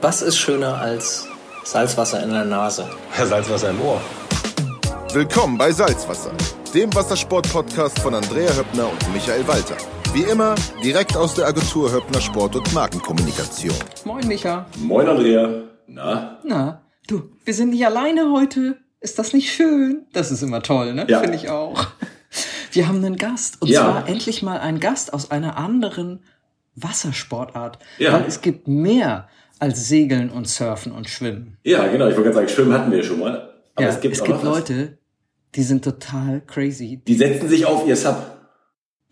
Was ist schöner als Salzwasser in der Nase? Salzwasser im Ohr. Willkommen bei Salzwasser, dem Wassersport-Podcast von Andrea Höppner und Michael Walter. Wie immer, direkt aus der Agentur Höppner Sport und Markenkommunikation. Moin, Micha. Moin, Andrea. Na? Na, du, wir sind nicht alleine heute. Ist das nicht schön? Das ist immer toll, ne? Ja. Finde ich auch. Wir haben einen Gast. Und Ja. zwar endlich mal einen Gast aus einer anderen Wassersportart. Ja. Weil es gibt mehr als Segeln und Surfen und Schwimmen. Ja, genau. Ich wollte gerade sagen, Schwimmen hatten wir ja schon mal. Aber ja, es gibt es auch gibt. Leute, die sind total crazy. Die setzen sich auf ihr Sub.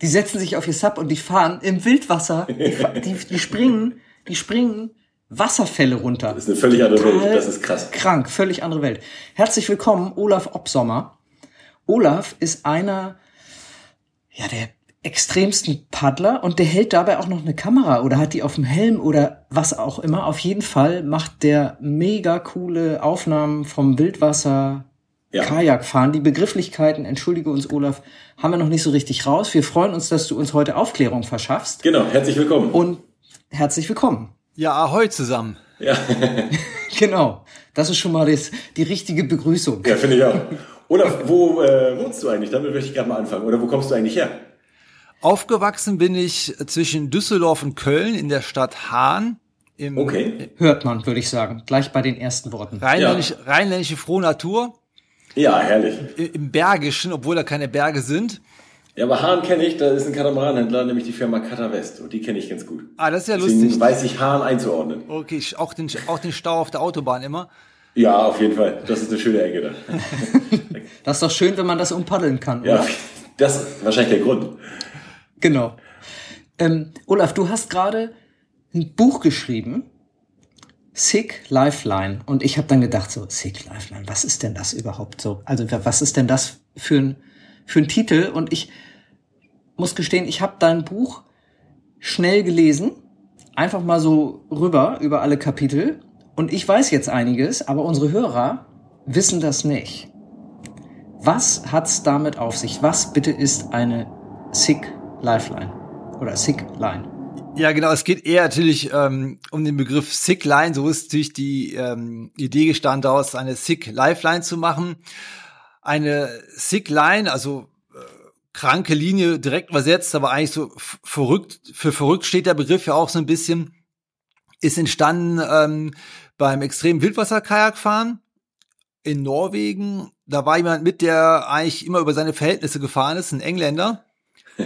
Die setzen sich auf ihr Sub und die fahren im Wildwasser. Die, die, die springen, die springen Wasserfälle runter. Das ist eine völlig andere Welt. Das ist krass. Krank, völlig andere Welt. Herzlich willkommen, Olaf Obsommer. Olaf ist einer, ja, der extremsten Paddler und der hält dabei auch noch eine Kamera oder hat die auf dem Helm oder was auch immer. Auf jeden Fall macht der mega coole Aufnahmen vom Wildwasser, Ja. Kajakfahren. Die Begrifflichkeiten, entschuldige uns Olaf, haben wir noch nicht so richtig raus. Wir freuen uns, dass du uns heute Aufklärung verschaffst Genau. Herzlich willkommen. und herzlich willkommen. Ja, ahoi zusammen. ja. Genau, das ist schon mal das, die richtige Begrüßung. ja, finde ich auch. Olaf, wo äh, wohnst du eigentlich? Damit möchte ich gerne mal anfangen. Oder wo kommst du eigentlich her? Aufgewachsen bin ich zwischen Düsseldorf und Köln in der Stadt Hahn im Okay. Hört man, würde ich sagen, gleich bei den ersten Worten. rheinländisch, rheinländische frohe Natur, Ja, herrlich. im Bergischen, obwohl da keine Berge sind. Ja, aber Hahn kenne ich. Da ist ein Katamaranhändler, nämlich die Firma Kata West. Und die kenne ich ganz gut. Ah, das ist ja Deswegen lustig. weiß ich Hahn einzuordnen. Okay, ich- auch den, auch den Stau auf der Autobahn immer. Ja, auf jeden Fall. Das ist eine schöne Ecke da. Das ist doch schön, wenn man das umpaddeln kann, Ja, oder? das ist wahrscheinlich der Grund. Genau. Ähm, Olaf, du hast gerade ein Buch geschrieben, Sick Lifeline. Und ich habe dann gedacht, so, Sick Lifeline, was ist denn das überhaupt so? Also wa- was ist denn das für ein, für ein Titel? Und ich muss gestehen, ich habe dein Buch schnell gelesen, einfach mal so rüber über alle Kapitel. Und ich weiß jetzt einiges, aber unsere Hörer wissen das nicht. Was hat's damit auf sich? Was bitte ist eine Sick Lifeline oder Sick Line? Ja, genau. Es geht eher natürlich ähm, um den Begriff Sick Line. So ist natürlich die ähm, Idee gestanden, daraus eine Sick Lifeline zu machen. Eine Sick Line, also äh, kranke Linie direkt übersetzt, aber eigentlich so verrückt. Für verrückt steht der Begriff ja auch so ein bisschen. Ist entstanden ähm, beim extremen Wildwasser-Kajakfahren in Norwegen. Da war jemand mit, der eigentlich immer über seine Verhältnisse gefahren ist, ein Engländer.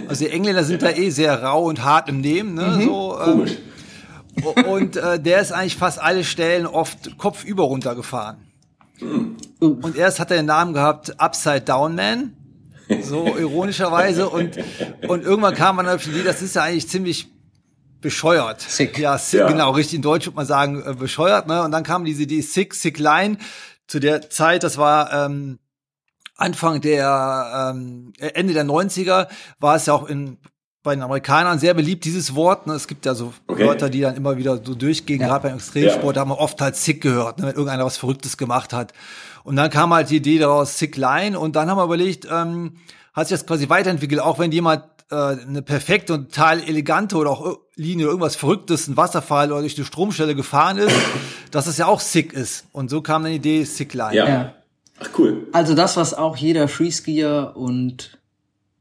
Also die Engländer sind da eh sehr rau und hart im Nehmen, ne? So, ähm, Komisch. und äh, der ist eigentlich fast alle Stellen oft kopfüber runtergefahren. Und erst hat er den Namen gehabt Upside Down Man, so ironischerweise. Und, und irgendwann kam man auf die Idee, das ist ja eigentlich ziemlich bescheuert. Sick. Ja, sick, Ja. genau, richtig in Deutsch würde man sagen, äh, bescheuert. Ne? Und dann kam diese Idee Sick, Sick Line. Zu der Zeit, das war ähm, Anfang der, ähm, Ende der 90er, war es ja auch in bei den Amerikanern sehr beliebt, dieses Wort. Ne? Es gibt ja so Okay. Wörter, die dann immer wieder so durchgehen, Ja. gerade beim Extremsport, Ja. da haben wir oft halt sick gehört, ne? wenn irgendeiner was Verrücktes gemacht hat. Und dann kam halt die Idee daraus, sick line. Und dann haben wir überlegt, ähm, hat sich das quasi weiterentwickelt, auch wenn jemand äh, eine perfekte und total elegante oder auch Linie oder irgendwas Verrücktes, ein Wasserfall oder durch eine Stromstelle gefahren ist, dass es ja auch sick ist. Und so kam dann die Idee, sick line. Ja. Ja. Ach cool. Also das, was auch jeder Freeskier und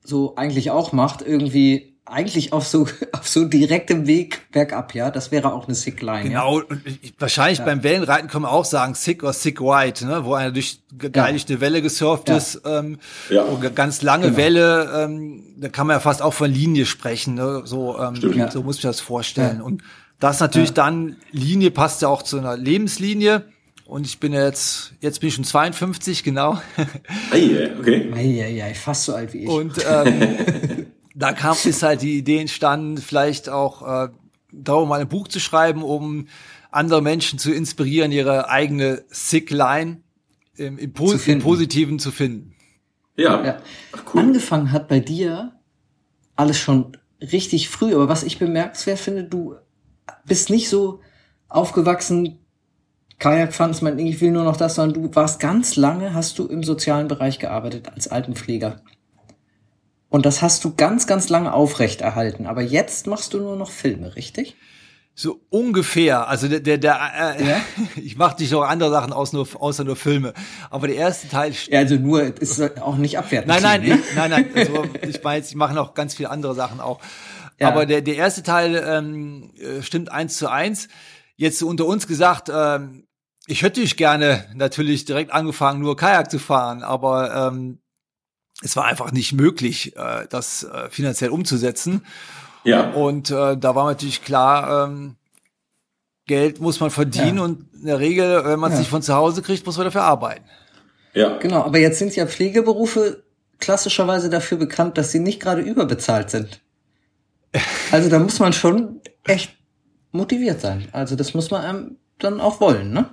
so eigentlich auch macht, irgendwie eigentlich auf so auf so direktem Weg bergab, ja, das wäre auch eine Sick Line. Genau, und ich- wahrscheinlich beim Wellenreiten kann man auch sagen, sick oder sick white, ne? wo einer durch geilig eine Welle gesurft Ja. ist, ähm, Ja. ganz lange Genau. Welle, ähm, da kann man ja fast auch von Linie sprechen, ne? so, ähm, Ja. so muss ich das vorstellen. Ja. Und das natürlich dann, Linie passt ja auch zu einer Lebenslinie. Und ich bin jetzt, jetzt bin ich schon 52, genau. Ei, okay. Eieiei, fast so alt wie ich. Und ähm, da kam ist halt die Idee entstanden, vielleicht auch äh, darum mal ein Buch zu schreiben, um andere Menschen zu inspirieren, ihre eigene Sick Line im, im, Po- Zu im. Positiven zu finden. Ja. Ja. Ach cool. Angefangen hat bei dir alles schon richtig früh, aber was ich bemerkenswert finde, du bist nicht so aufgewachsen, Fandest man, ich will nur noch das, sondern du warst ganz lange, hast du im sozialen Bereich gearbeitet als Altenpfleger. Und das hast du ganz, ganz lange aufrecht erhalten. Aber jetzt machst du nur noch Filme, richtig? So ungefähr. Also der, der, der äh, Ja? ich mache nicht noch andere Sachen aus, nur, außer nur Filme. Aber der erste Teil Ja, also nur, ist auch nicht abwertend. Nein, nein, klingen, ne? ich, nein, nein. Also ich meine, ich mache noch ganz viele andere Sachen auch. Ja. Aber der, der erste Teil ähm, äh, stimmt eins zu eins. Jetzt unter uns gesagt, ähm, ich hätte ich gerne natürlich direkt angefangen, nur Kajak zu fahren, aber ähm, es war einfach nicht möglich, äh, das äh, finanziell umzusetzen. Ja. Und äh, da war natürlich klar, ähm, Geld muss man verdienen Ja. und in der Regel, wenn man es Ja. nicht von zu Hause kriegt, muss man dafür arbeiten. Ja. Genau, aber jetzt sind ja Pflegeberufe klassischerweise dafür bekannt, dass sie nicht gerade überbezahlt sind. Also da muss man schon echt motiviert sein. Also das muss man einem dann auch wollen, ne?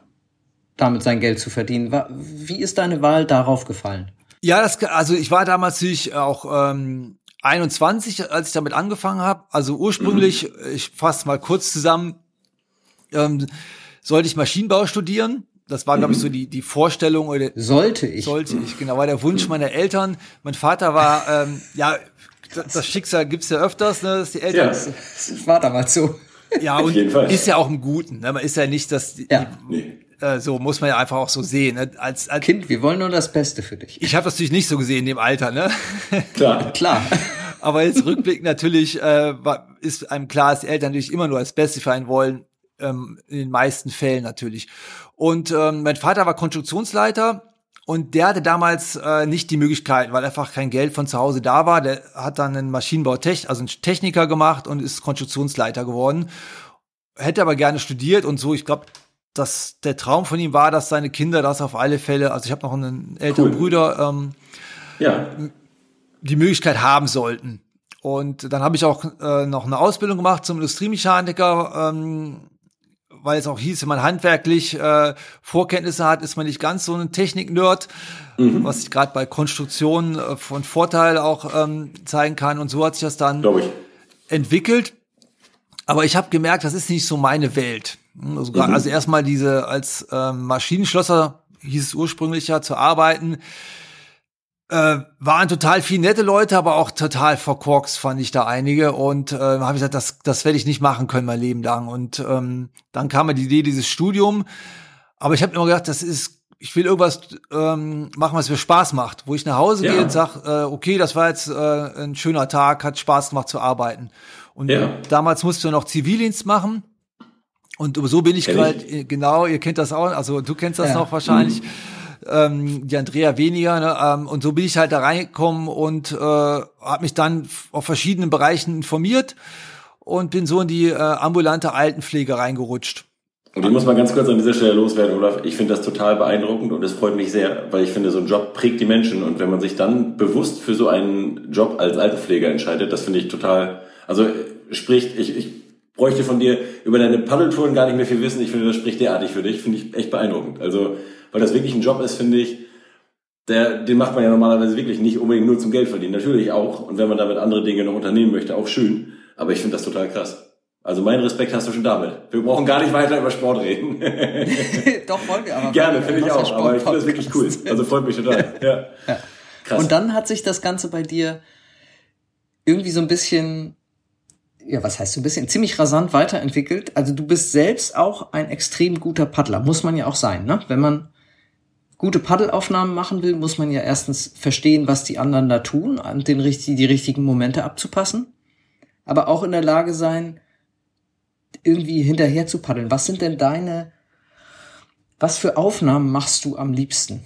Damit sein Geld zu verdienen. Wie ist deine Wahl darauf gefallen? Ja, das, also ich war damals natürlich auch ähm, 21, als ich damit angefangen habe. Also ursprünglich, ich fasse mal kurz zusammen, ähm, sollte ich Maschinenbau studieren. Das war, glaube ich, so die, die Vorstellung oder Sollte ich. sollte ich, genau, war der Wunsch meiner Eltern. Mein Vater war, ähm, ja, das das Schicksal gibt's ja öfters, ne, dass die Eltern, Ja. Das war damals so. ja, und ist ja auch im Guten. Ne? Man ist ja nicht, dass die, Ja. Nee. Äh, so muss man ja einfach auch so sehen. Ne? Als, als Kind, wir wollen nur das Beste für dich. ich habe das natürlich nicht so gesehen in dem Alter, ne? Klar. Klar. Aber jetzt rückblickend natürlich äh, ist einem klar, dass die Eltern natürlich immer nur das Beste für einen wollen, ähm, in den meisten Fällen natürlich. Und ähm, mein Vater war Konstruktionsleiter und der hatte damals äh, nicht die Möglichkeit, weil einfach kein Geld von zu Hause da war. Der hat dann einen Maschinenbautech, also einen Techniker gemacht und ist Konstruktionsleiter geworden. Hätte aber gerne studiert und so. Ich glaube, dass der Traum von ihm war, dass seine Kinder das auf alle Fälle, also ich habe noch einen älteren Cool. Bruder, ähm, Ja. die Möglichkeit haben sollten. Und dann habe ich auch äh, noch eine Ausbildung gemacht zum Industriemechaniker, ähm, weil es auch hieß, wenn man handwerklich äh, Vorkenntnisse hat, ist man nicht ganz so ein Technik-Nerd, was sich gerade bei Konstruktionen äh, von Vorteil auch ähm, zeigen kann. Und so hat sich das dann ich. entwickelt. Aber ich habe gemerkt, das ist nicht so meine Welt. Also, gar- also erstmal diese als ähm, Maschinenschlosser hieß es ursprünglich ja zu arbeiten. Äh, waren total viele nette Leute, aber auch total verkorkst fand ich da einige und äh, habe ich gesagt, das, das werde ich nicht machen können mein Leben lang. Und ähm, dann kam mir die Idee dieses Studium, aber ich habe immer gedacht, das ist, ich will irgendwas ähm, machen, was mir Spaß macht, wo ich nach Hause Ja. gehe und sag, äh, okay, das war jetzt äh, ein schöner Tag, hat Spaß gemacht zu arbeiten. Und Ja. damals musste ich noch Zivildienst machen. Und so bin ich gerade, äh, genau, ihr kennt das auch, also du kennst das Ja. noch wahrscheinlich, ähm, die Andrea weniger, ne? ähm, und so bin ich halt da reingekommen und äh, habe mich dann auf verschiedenen Bereichen informiert und bin so in die äh, ambulante Altenpflege reingerutscht. Und ich muss mal ganz kurz an dieser Stelle loswerden, Olaf. Ich finde das total beeindruckend und es freut mich sehr, weil ich finde, so ein Job prägt die Menschen und wenn man sich dann bewusst für so einen Job als Altenpfleger entscheidet, das finde ich total, also äh, spricht, ich, ich bräuchte von dir über deine Paddeltouren gar nicht mehr viel wissen. Ich finde, das spricht derartig für dich, finde ich echt beeindruckend. Also, weil das wirklich ein Job ist, finde ich, der, den macht man ja normalerweise wirklich nicht unbedingt nur zum Geld verdienen. Natürlich auch. Und wenn man damit andere Dinge noch unternehmen möchte, auch schön. Aber ich finde das total krass. Also meinen Respekt hast du schon damit. Wir brauchen gar nicht weiter über Sport reden. Doch, wollen wir aber. Gerne, finde ich auch. Aber ich finde das wirklich cool. Also freut mich total. Ja. Krass. Und dann hat sich das Ganze bei dir irgendwie so ein bisschen, ja, was heißt so ein bisschen, ziemlich rasant weiterentwickelt. Also du bist selbst auch ein extrem guter Paddler, muss man ja auch sein, ne? Wenn man gute Paddelaufnahmen machen will, muss man ja erstens verstehen, was die anderen da tun und den, die richtigen Momente abzupassen. Aber auch in der Lage sein, irgendwie hinterher zu paddeln. Was sind denn deine, was für Aufnahmen machst du am liebsten?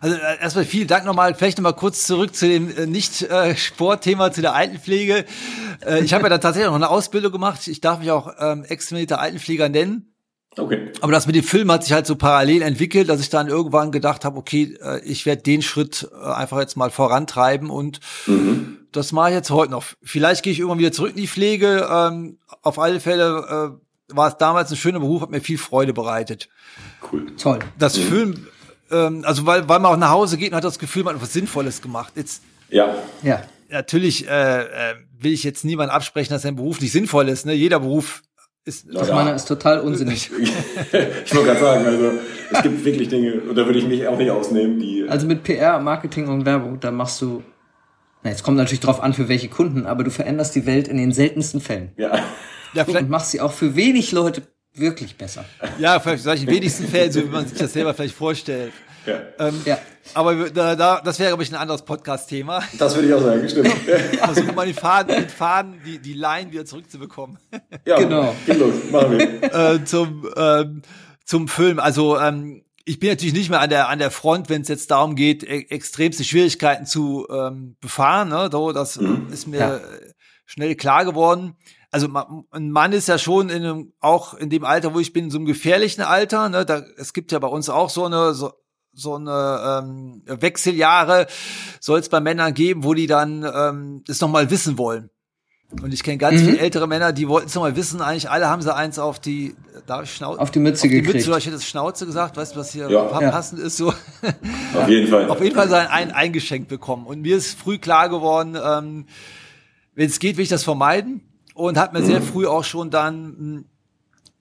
Also äh, erstmal vielen Dank nochmal. Vielleicht nochmal kurz zurück zu dem äh, Nicht-Sportthema, zu der Altenpflege. Äh, ich habe ja da tatsächlich noch eine Ausbildung gemacht. Ich darf mich auch ähm, extraminierter Altenpfleger nennen. Okay. Aber das mit dem Film hat sich halt so parallel entwickelt, dass ich dann irgendwann gedacht habe, okay, äh, ich werde den Schritt äh, einfach jetzt mal vorantreiben und das mache ich jetzt heute noch. Vielleicht gehe ich irgendwann wieder zurück in die Pflege. Ähm, auf alle Fälle äh, war es damals ein schöner Beruf, hat mir viel Freude bereitet. Cool. Toll. Das Film, ähm, also weil, weil man auch nach Hause geht und hat das Gefühl, man hat was Sinnvolles gemacht. Jetzt Ja. Ja. natürlich äh, äh, will ich jetzt niemand absprechen, dass sein Beruf nicht sinnvoll ist. Ne? Jeder Beruf ist Ja. Doch, meiner ist total unsinnig. ich wollte gerade sagen, also es gibt wirklich Dinge, und da würde ich mich auch nicht ausnehmen, die. Also mit PR, Marketing und Werbung, da machst du. Na, jetzt kommt natürlich drauf an, für welche Kunden, aber du veränderst die Welt in den seltensten Fällen. ja. Ja, vielleicht und machst sie auch für wenig Leute wirklich besser. Ja, vielleicht in wenigsten Fällen, so wie man sich das selber vielleicht vorstellt. Ja. Ähm, ja. Aber da, da, das wäre, glaube ich, ein anderes Podcast-Thema. Das würde ich auch sagen, stimmt. Versuchen mal die Faden, den Faden, die, die Line wieder zurückzubekommen. Ja, genau. Geht los, machen wir. Äh, zum, ähm, zum Film. Also, ähm, ich bin natürlich nicht mehr an der an der Front, wenn es jetzt darum geht, e extremste Schwierigkeiten zu ähm, befahren. Ne? So, das mhm. ist mir ja. schnell klar geworden. Also ein Mann ist ja schon in einem, auch in dem Alter, wo ich bin, in so einem gefährlichen Alter. Ne? Da, es gibt ja bei uns auch so eine so, so eine ähm, Wechseljahre soll es bei Männern geben, wo die dann ähm, das nochmal wissen wollen. Und ich kenne ganz mhm. viele ältere Männer, die wollten es nochmal wissen, eigentlich alle haben sie eins auf die, darf ich Schnauze? Auf die Mütze auf die gekriegt. Mütze, ich hätte das Schnauze gesagt, weißt du, was hier ja. passend ist, so. Auf jeden Fall. auf jeden Fall sein ein eingeschenkt bekommen. Und mir ist früh klar geworden, ähm, wenn es geht, will ich das vermeiden. Und hat mir mhm. sehr früh auch schon dann hm,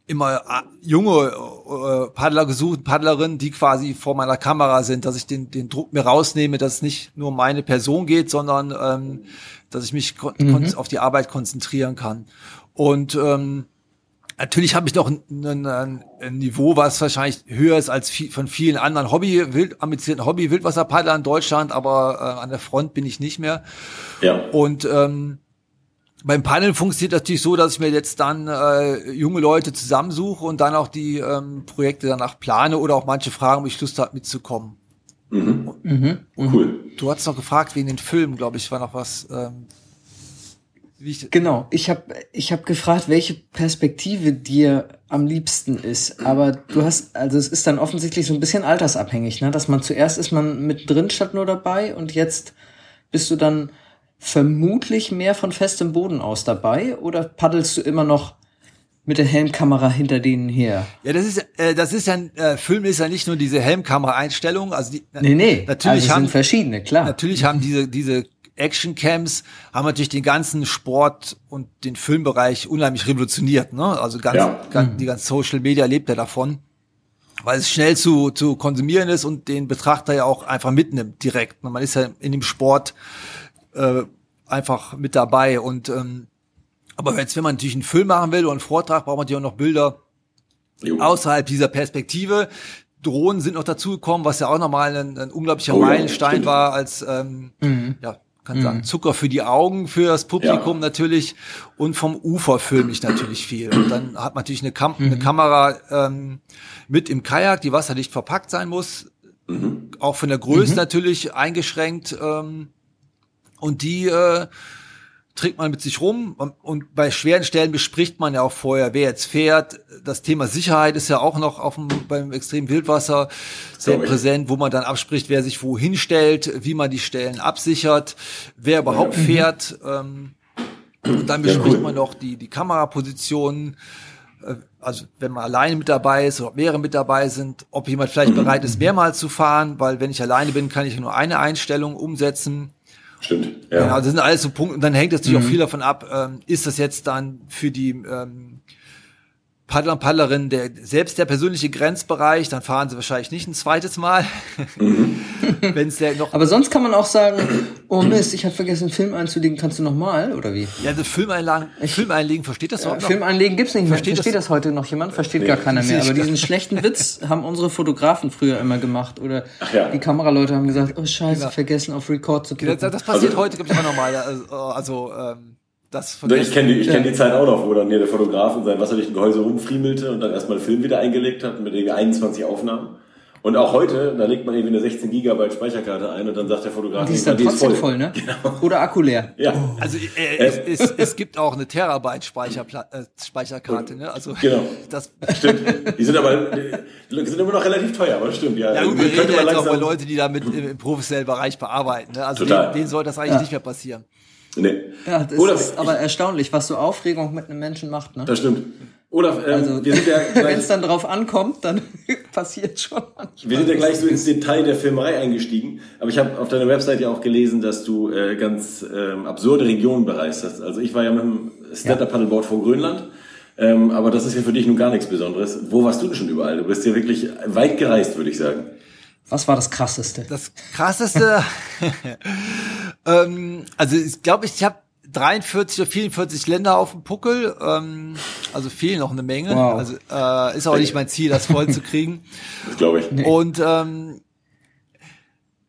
immer äh, junge äh, Paddler gesucht, Paddlerinnen, die quasi vor meiner Kamera sind, dass ich den, den Druck mir rausnehme, dass es nicht nur um meine Person geht, sondern ähm, dass ich mich mhm. auf die Arbeit konzentrieren kann. Und ähm, natürlich habe ich noch ein, ein, ein, Niveau, was wahrscheinlich höher ist als viel, von vielen anderen Hobby, wild, ambitionierten Hobby-Wildwasserpaddlern in Deutschland, aber äh, an der Front bin ich nicht mehr. Ja. Und ähm, beim Paddeln funktioniert natürlich so, dass ich mir jetzt dann äh, junge Leute zusammensuche und dann auch die ähm, Projekte danach plane oder auch manche fragen, ob ich Lust habe mitzukommen. Mhm. Mhm. Cool. Du hast noch gefragt wegen den Filmen, glaube ich, war noch was. Ähm, ich genau, ich habe ich hab gefragt, welche Perspektive dir am liebsten ist. Aber du hast, also es ist dann offensichtlich so ein bisschen altersabhängig, ne? Dass man zuerst ist man mit drin statt nur dabei und jetzt bist du dann vermutlich mehr von festem Boden aus dabei oder paddelst du immer noch mit der Helmkamera hinter denen her. Ja, das ist äh, das ist ja ein äh, Film ist ja nicht nur diese Helmkamera-Einstellung, also die, nee, nee, natürlich also haben sind verschiedene, klar. Natürlich haben diese diese Actioncams haben natürlich den ganzen Sport und den Filmbereich unheimlich revolutioniert, ne? Also ganz, ja. ganz mhm. die ganze Social Media lebt ja davon, weil es schnell zu zu konsumieren ist und den Betrachter ja auch einfach mitnimmt direkt. Man ist ja in dem Sport äh, einfach mit dabei und ähm, aber jetzt, wenn man natürlich einen Film machen will oder einen Vortrag, braucht man natürlich auch noch Bilder jo. außerhalb dieser Perspektive. Drohnen sind noch dazugekommen, was ja auch nochmal ein, ein unglaublicher oh, Meilenstein ja, war als ähm, mhm. ja, kann mhm. sagen, Zucker für die Augen, für das Publikum ja. natürlich und vom Ufer filme ich natürlich viel. Und dann hat man natürlich eine, Kam mhm. eine Kamera ähm, mit im Kajak, die wasserdicht verpackt sein muss, mhm. auch von der Größe mhm. natürlich eingeschränkt ähm, und die äh, trägt man mit sich rum und bei schweren Stellen bespricht man ja auch vorher, wer jetzt fährt. Das Thema Sicherheit ist ja auch noch auf dem, beim extremen Wildwasser sehr präsent, wo man dann abspricht, wer sich wohin stellt, wie man die Stellen absichert, wer überhaupt ja. fährt. Ähm, und dann bespricht ja, cool. man noch die, die Kamerapositionen, äh, also wenn man alleine mit dabei ist oder mehrere mit dabei sind, ob jemand vielleicht mhm. bereit ist, mehrmals zu fahren, weil wenn ich alleine bin, kann ich nur eine Einstellung umsetzen. Stimmt. Ja. Genau, das sind alles so Punkte. Und dann hängt es natürlich mhm. auch viel davon ab, ähm, ist das jetzt dann für die ähm, Paddler und Paddlerinnen der, selbst der persönliche Grenzbereich, dann fahren sie wahrscheinlich nicht ein zweites Mal. Mhm. Wenn's der noch Aber sonst kann man auch sagen, oh Mist, ich habe vergessen, einen Film einzulegen, kannst du noch mal, oder wie? Ja, das Film einlegen, Film einlegen, versteht das ja, noch? Film einlegen gibt's nicht mehr. Versteht, versteht das, das, heute noch jemand? Versteht nee, gar keiner mehr. Aber diesen schlechten Witz haben unsere Fotografen früher immer gemacht. Oder ja. die Kameraleute haben gesagt, oh scheiße, genau. vergessen auf Record zu klicken. Das, das passiert also, heute, glaube ich, auch nochmal. Also, also ähm, das ich kenne die, ich kenn die Zeit auch noch, wo dann hier der Fotograf in seinem wasserdichten Gehäuse rumfriemelte und dann erstmal Film wieder eingelegt hat mit irgendwie 21 Aufnahmen. Und auch heute, da legt man irgendwie eine 16 Gigabyte Speicherkarte ein und dann sagt der Fotograf, die ist dann trotzdem voll. voll. ne? Genau. Oder Akku leer. Ja. Also äh, es, es, es gibt auch eine Terabyte Speicherpla äh, Speicherkarte, ne? Also genau. das stimmt. Die sind aber die sind immer noch relativ teuer, aber stimmt ja. Ja, gut, wir reden ja jetzt auch über Leute, die damit im professionellen Bereich bearbeiten. Ne? Also Total. denen, denen soll das eigentlich ja. nicht mehr passieren. Nee. Ja, das Olaf, ist aber erstaunlich, was so Aufregung mit einem Menschen macht. Ne? Das stimmt. Olaf, ähm, also, wir sind ja wenn es dann drauf ankommt, dann passiert schon manchmal. Wir sind ja gleich so ins Detail der Filmerei eingestiegen, aber ich habe auf deiner Website ja auch gelesen, dass du äh, ganz ähm, absurde Regionen bereist hast. Also ich war ja mit dem Stand-Up-Paddleboard vor Grönland, ähm, aber das ist ja für dich nun gar nichts Besonderes. Wo warst du denn schon überall? Du bist ja wirklich weit gereist, würde ich sagen. Was war das krasseste? Das krasseste, ähm, also ich glaube, ich habe 43 oder 44 Länder auf dem Puckel, ähm, also fehlen noch eine Menge. Wow. Also äh, ist auch nicht mein Ziel, das voll zu kriegen. Das glaube ich. Und ähm,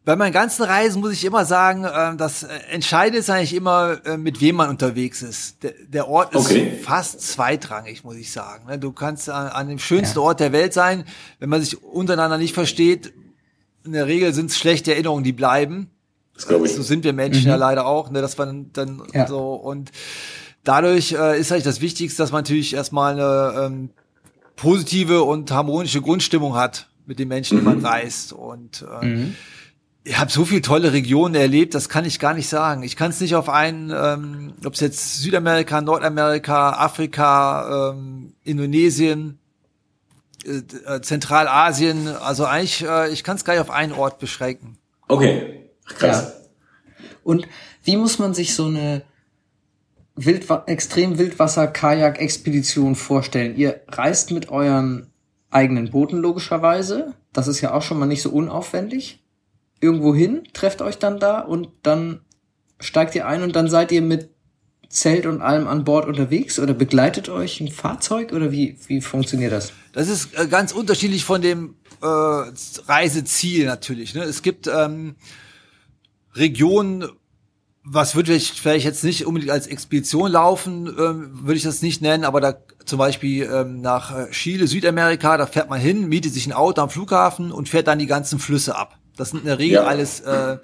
bei meinen ganzen Reisen muss ich immer sagen, äh, das Entscheidende ist eigentlich immer, äh, mit wem man unterwegs ist. Der, der Ort ist Okay. fast zweitrangig, muss ich sagen. ne? Du kannst an, an dem schönsten Ort der Welt sein, wenn man sich untereinander nicht versteht. In der Regel sind es schlechte Erinnerungen, die bleiben. Das glaube ich. So sind wir Menschen ja leider auch, ne, dass man dann Ja. so und dadurch äh, ist eigentlich das Wichtigste, dass man natürlich erstmal eine ähm, positive und harmonische Grundstimmung hat mit den Menschen, die man reist. Und äh, ich habe so viele tolle Regionen erlebt, das kann ich gar nicht sagen. Ich kann es nicht auf einen, ähm, ob es jetzt Südamerika, Nordamerika, Afrika, ähm, Indonesien, äh, äh, Zentralasien, also eigentlich, äh, ich kann es gar nicht auf einen Ort beschränken. Okay. Krass. Ja. Und wie muss man sich so eine Wildwa extrem Wildwasser-Kajak-Expedition vorstellen? Ihr reist mit euren eigenen Booten logischerweise. Das ist ja auch schon mal nicht so unaufwendig. Irgendwo hin, trefft euch dann da und dann steigt ihr ein und dann seid ihr mit Zelt und allem an Bord unterwegs oder begleitet euch ein Fahrzeug oder wie, wie funktioniert das? Das ist äh, ganz unterschiedlich von dem äh, Reiseziel natürlich. Ne? Es gibt ähm, Regionen, was würde ich vielleicht jetzt nicht unbedingt als Expedition laufen, ähm, würde ich das nicht nennen, aber da zum Beispiel ähm, nach äh, Chile, Südamerika, da fährt man hin, mietet sich ein Auto am Flughafen und fährt dann die ganzen Flüsse ab. Das sind in der Regel Ja. alles äh,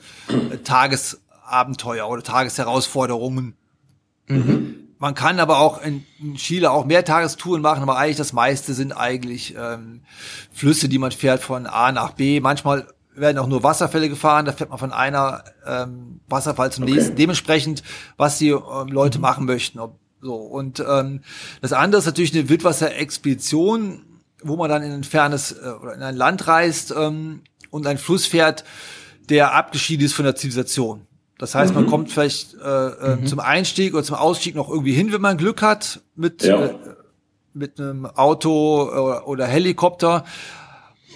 Tagesabenteuer oder Tagesherausforderungen. Man kann aber auch in, in Chile auch Mehrtagestouren machen, aber eigentlich das meiste sind eigentlich ähm, Flüsse, die man fährt von A nach B. Manchmal werden auch nur Wasserfälle gefahren, da fährt man von einer ähm, Wasserfall zum Okay. nächsten. Dementsprechend, was die ähm, Leute machen möchten. Ob, so und ähm, das andere ist natürlich eine Wildwasserexpedition, wo man dann in ein fernes äh, oder in ein Land reist ähm, und einen Fluss fährt, der abgeschieden ist von der Zivilisation. Das heißt, man kommt vielleicht äh, äh, zum Einstieg oder zum Ausstieg noch irgendwie hin, wenn man Glück hat mit Ja. äh, mit einem Auto oder, oder Helikopter.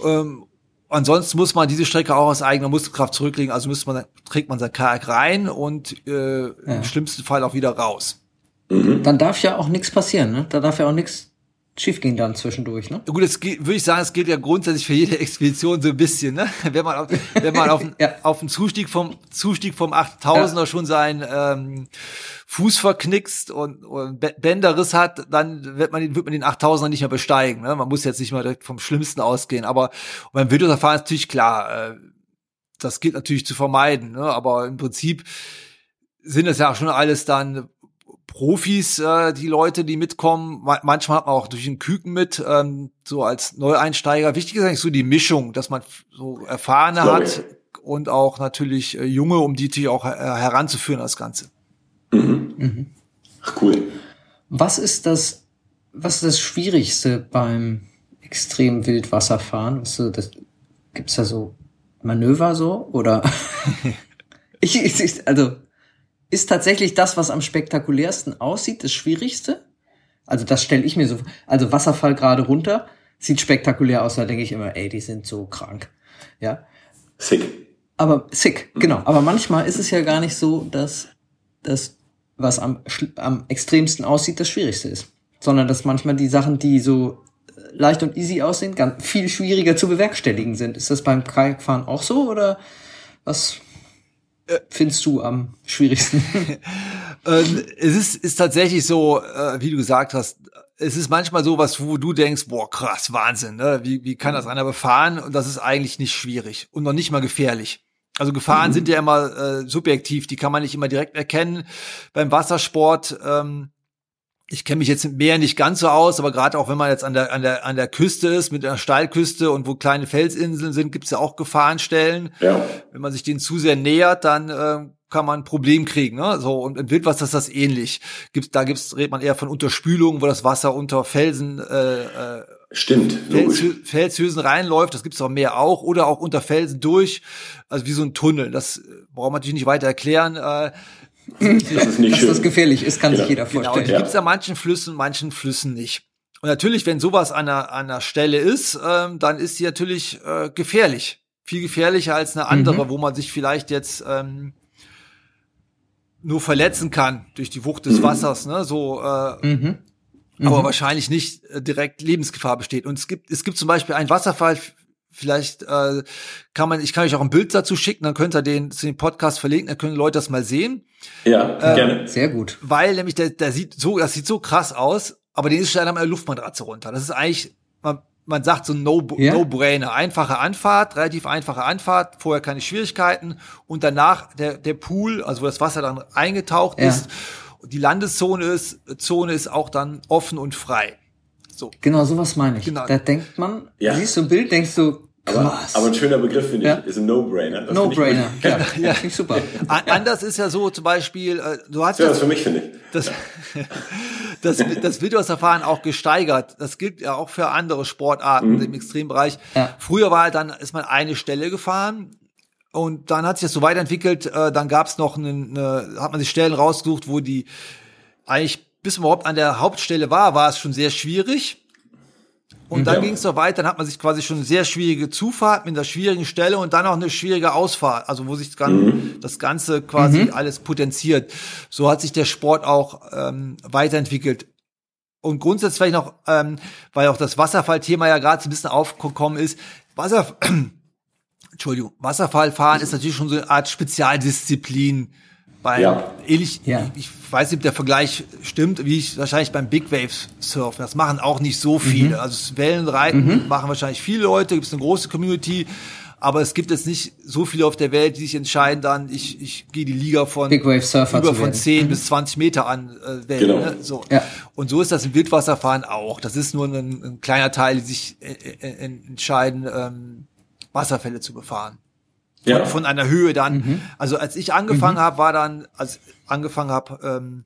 Ähm, ansonsten muss man diese Strecke auch aus eigener Muskelkraft zurücklegen. Also muss man, trägt man sein Kajak rein und äh, im schlimmsten Fall auch wieder raus. Dann darf ja auch nichts passieren, ne? Da darf ja auch nichts schiefgehen dann zwischendurch, ne? Gut, das würde ich sagen, es gilt ja grundsätzlich für jede Expedition so ein bisschen, ne? Wenn man auf, wenn man auf, Ja. auf dem Zustieg vom Zustieg vom 8000er schon seinen ähm, Fuß verknickst und, und Bä- Bänderriss hat, dann wird man den, wird man den 8000er nicht mehr besteigen. Ne? Man muss jetzt nicht mal direkt vom Schlimmsten ausgehen. Aber beim Wildwasserfahren ist natürlich klar, äh, das gilt natürlich zu vermeiden. Ne? Aber im Prinzip sind es ja auch schon alles dann Profis, äh, die Leute, die mitkommen. Ma manchmal hat man auch durch den Küken mit, ähm, so als Neueinsteiger. Wichtig ist eigentlich so die Mischung, dass man so Erfahrene hat und auch natürlich äh, Junge, um die natürlich auch äh, heranzuführen, das Ganze. Ach, cool. Was ist das, was ist das Schwierigste beim extrem Wildwasserfahren? Was so, das, gibt's da so Manöver so? Oder? ich, ich- also, ist tatsächlich das, was am spektakulärsten aussieht, das Schwierigste? Also, das stelle ich mir so, also Wasserfall gerade runter, sieht spektakulär aus, da denke ich immer, ey, die sind so krank. Ja. Sick. Aber sick, genau. Aber manchmal ist es ja gar nicht so, dass das, was am, am extremsten aussieht, das Schwierigste ist. Sondern dass manchmal die Sachen, die so äh, leicht und easy aussehen, ganz viel schwieriger zu bewerkstelligen sind. Ist das beim Kajakfahren auch so oder was findest du am schwierigsten? Ähm, es ist, ist tatsächlich so, äh, wie du gesagt hast, es ist manchmal so was, wo du denkst, boah, krass, Wahnsinn, ne? wie, wie kann das einer befahren? Und das ist eigentlich nicht schwierig und noch nicht mal gefährlich. Also Gefahren sind ja immer äh, subjektiv, die kann man nicht immer direkt erkennen. Beim Wassersport, ähm, ich kenne mich jetzt im Meer nicht ganz so aus, aber gerade auch wenn man jetzt an der, an der, an der Küste ist, mit einer Steilküste und wo kleine Felsinseln sind, gibt's ja auch Gefahrenstellen Ja. wenn man sich denen zu sehr nähert, dann äh, kann man ein Problem kriegen. Ne? So und im Wildwasser ist das ähnlich. Gibt's, da gibt's redet man eher von Unterspülung, wo das Wasser unter Felsen, äh, äh, Stimmt. Logisch. Felshö Felshösen reinläuft. Das gibt's auch mehr auch oder auch unter Felsen durch, also wie so ein Tunnel. Das braucht man natürlich nicht weiter erklären. Äh, Das ist nicht Dass schön. das gefährlich ist, kann Genau. sich jeder Genau, vorstellen. die Ja. gibt's an manchen Flüssen, manchen Flüssen nicht. Und natürlich, wenn sowas an einer, an einer Stelle ist, ähm, dann ist sie natürlich äh, gefährlich. Viel gefährlicher als eine andere, wo man sich vielleicht jetzt ähm, nur verletzen kann durch die Wucht des Wassers, ne? So, äh, Mhm. aber wahrscheinlich nicht äh, direkt Lebensgefahr besteht. Und es gibt, es gibt zum Beispiel einen Wasserfall, vielleicht äh, kann man, ich kann euch auch ein Bild dazu schicken, dann könnt ihr den zu dem Podcast verlinken, dann können Leute das mal sehen. Ja, Ähm, gerne. Sehr gut. Weil nämlich der, der sieht so, das sieht so krass aus, aber den ist schon einmal eine Luftmatratze runter. Das ist eigentlich, man, man sagt so No- Ja. No-Brainer. Einfache Anfahrt, relativ einfache Anfahrt, vorher keine Schwierigkeiten und danach der, der Pool, also wo das Wasser dann eingetaucht Ja. ist. Die Landeszone ist, Zone ist auch dann offen und frei. So. Genau, sowas meine ich. Genau. Da denkt man, Ja. siehst du ein Bild, denkst du, Aber, aber ein schöner Begriff, finde ich, Ja. ist ein No-Brainer. Das no finde ich brainer. gut. Ja, ja. finde ich super. A- Anders ist ja so, zum Beispiel, äh, du hast Ja, ja das für mich, finde ich. das, das, das Wildwasserfahren auch gesteigert. Das gilt ja auch für andere Sportarten im Extrembereich. Ja. Früher war halt dann, ist man eine Stelle gefahren und dann hat sich das so weiterentwickelt. Äh, dann gab es noch eine, eine, hat man sich Stellen rausgesucht, wo die eigentlich, bis man überhaupt an der Hauptstelle war, war es schon sehr schwierig. Und dann Ja. ging es so weiter, dann hat man sich quasi schon eine sehr schwierige Zufahrt mit einer schwierigen Stelle und dann auch eine schwierige Ausfahrt, also wo sich dann das Ganze quasi alles potenziert. So hat sich der Sport auch ähm, weiterentwickelt. Und grundsätzlich vielleicht noch, ähm, weil auch das Wasserfallthema ja gerade so ein bisschen aufgekommen ist, Wasser, Entschuldigung, Wasserfallfahren ist natürlich schon so eine Art Spezialdisziplin. Bei Ja. ähnlich, Ja. ich weiß nicht, ob der Vergleich stimmt, wie ich wahrscheinlich beim Big Wave Surfen. Das machen auch nicht so viele. Also das Wellenreiten machen wahrscheinlich viele Leute, gibt es eine große Community, aber es gibt jetzt nicht so viele auf der Welt, die sich entscheiden dann, ich, ich gehe die Liga von Big Wave Surfer über von werden. 10 bis 20 Meter an äh, Wellen. Genau. Ne? So. Ja. Und so ist das im Wildwasserfahren auch. Das ist nur ein, ein kleiner Teil, die sich äh, äh, entscheiden, ähm, Wasserfälle zu befahren Ja. von einer Höhe dann. Mhm. Also als ich angefangen habe, war dann, als ich angefangen habe, ähm,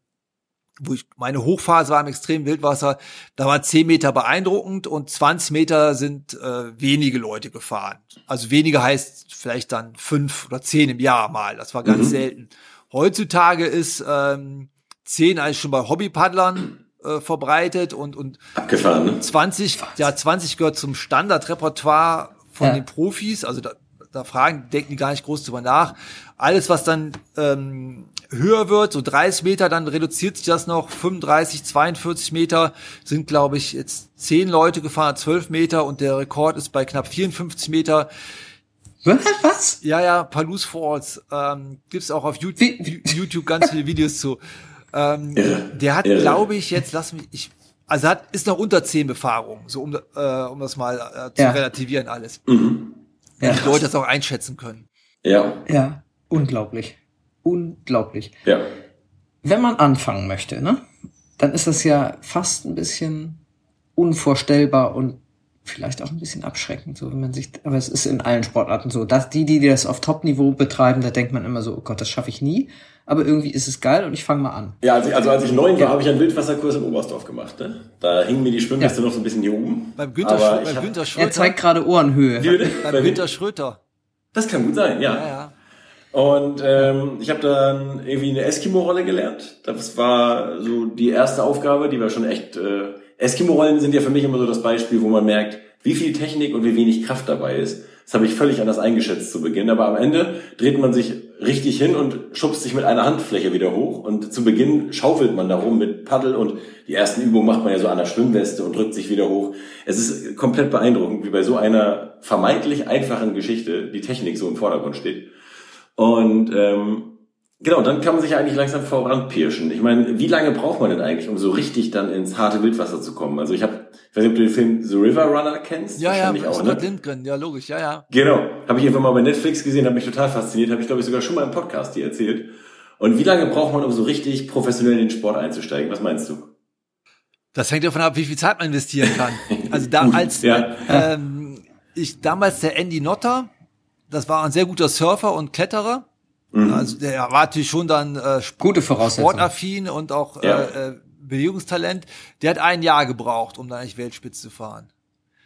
wo ich meine Hochphase war im extremen Wildwasser, da war 10 Meter beeindruckend und 20 Meter sind äh, wenige Leute gefahren. Also weniger heißt vielleicht dann fünf oder zehn im Jahr mal. Das war ganz selten. Heutzutage ist ähm, 10 eigentlich schon bei Hobbypaddlern äh, verbreitet und, und Abgefahren, ne? 20, ja, 20 gehört zum Standardrepertoire von Ja. den Profis. Also da, da fragen, denken die gar nicht groß drüber nach. Alles, was dann ähm, höher wird, so 30 Meter, dann reduziert sich das noch. 35, 42 Meter sind, glaube ich, jetzt 10 Leute gefahren, 12 Meter und der Rekord ist bei knapp 54 Meter. Was? Ja, ja, Palouse Falls. Ähm, gibt's auch auf YouTube, YouTube ganz viele Videos zu. Ähm, der hat, glaube ich, jetzt, lass mich, ich, also hat, ist noch unter 10 Befahrungen, so um, äh, um das mal äh, zu Ja. relativieren alles. Mhm. Ja. Die Leute das auch einschätzen können. Ja, Ja, unglaublich. Unglaublich. ja. Wenn man anfangen möchte, ne, dann ist das ja fast ein bisschen unvorstellbar und vielleicht auch ein bisschen abschreckend, so wenn man sich, aber es ist in allen Sportarten so, dass die, die das auf Top-Niveau betreiben, da denkt man immer so, oh Gott, das schaffe ich nie, aber irgendwie ist es geil und ich fange mal an. Ja, als ich, also als ich neun war, Ja. habe ich einen Wildwasserkurs in Oberstdorf gemacht. Ne? Da hing mir die Schwimmweste noch so ein bisschen hier oben. Beim Günther, Aber Schrö beim hab- Günther Er Schröter. zeigt gerade Ohrenhöhe. Beim Bei Günther wem? Schröter. Das kann gut sein, ja. Ja, ja. Und ähm, ich habe dann irgendwie eine Eskimo-Rolle gelernt. Das war so die erste Aufgabe, die war schon echt. Äh, Eskimo-Rollen sind ja für mich immer so das Beispiel, wo man merkt, wie viel Technik und wie wenig Kraft dabei ist. Das habe ich völlig anders eingeschätzt zu Beginn. Aber am Ende dreht man sich richtig hin und schubst sich mit einer Handfläche wieder hoch. Und zu Beginn schaufelt man darum mit Paddel und die ersten Übungen macht man ja so an der Schwimmweste und drückt sich wieder hoch. Es ist komplett beeindruckend, wie bei so einer vermeintlich einfachen Geschichte die Technik so im Vordergrund steht. Und ähm, genau, dann kann man sich eigentlich langsam voranpirschen. Ich meine, wie lange braucht man denn eigentlich, um so richtig dann ins harte Wildwasser zu kommen? Also ich habe, ich weiß nicht, ob du den Film The River Runner kennst. Ja, ja, auch, Scott ne? Lindgren, ja, logisch, ja, ja. Genau, habe ich irgendwann mal bei Netflix gesehen, habe mich total fasziniert, habe ich glaube ich sogar schon mal im Podcast dir erzählt. Und wie lange braucht man, um so richtig professionell in den Sport einzusteigen? Was meinst du? Das hängt davon ab, wie viel Zeit man investieren kann. Also da als ja. ähm, ich damals der Andy Notter, das war ein sehr guter Surfer und Kletterer. Mhm. Also der war natürlich schon dann äh, Gute sportaffin und auch Ja. äh, äh, Bewegungstalent. Der hat ein Jahr gebraucht, um da eigentlich Weltspitze zu fahren.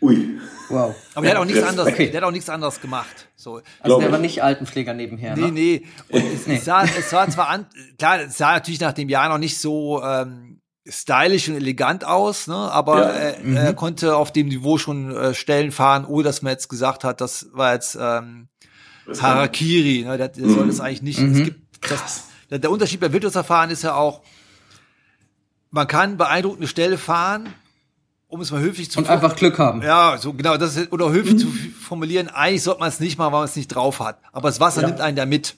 Ui. Wow. Aber der hat auch nichts Respekt. anderes, Okay. der hat auch nichts anderes gemacht. So. Also der war nicht Altenpfleger nebenher. Nee, ne? nee. Und es, Nee. es, sah, es war zwar an, klar, es sah natürlich nach dem Jahr noch nicht so ähm, stylisch und elegant aus, ne? aber Ja. er, Mhm. er konnte auf dem Niveau schon äh, Stellen fahren, ohne dass man jetzt gesagt hat, das war jetzt ähm, Harakiri, ne? der, der soll das eigentlich nicht. Es gibt das, Der, Unterschied bei Wildwasserfahren ist ja auch, man kann beeindruckende Stelle fahren, um es mal höflich zu Und einfach Glück haben. Ja, so genau, das ist, oder höflich zu formulieren, eigentlich sollte man es nicht machen, weil man es nicht drauf hat. Aber das Wasser Ja. nimmt einen da mit.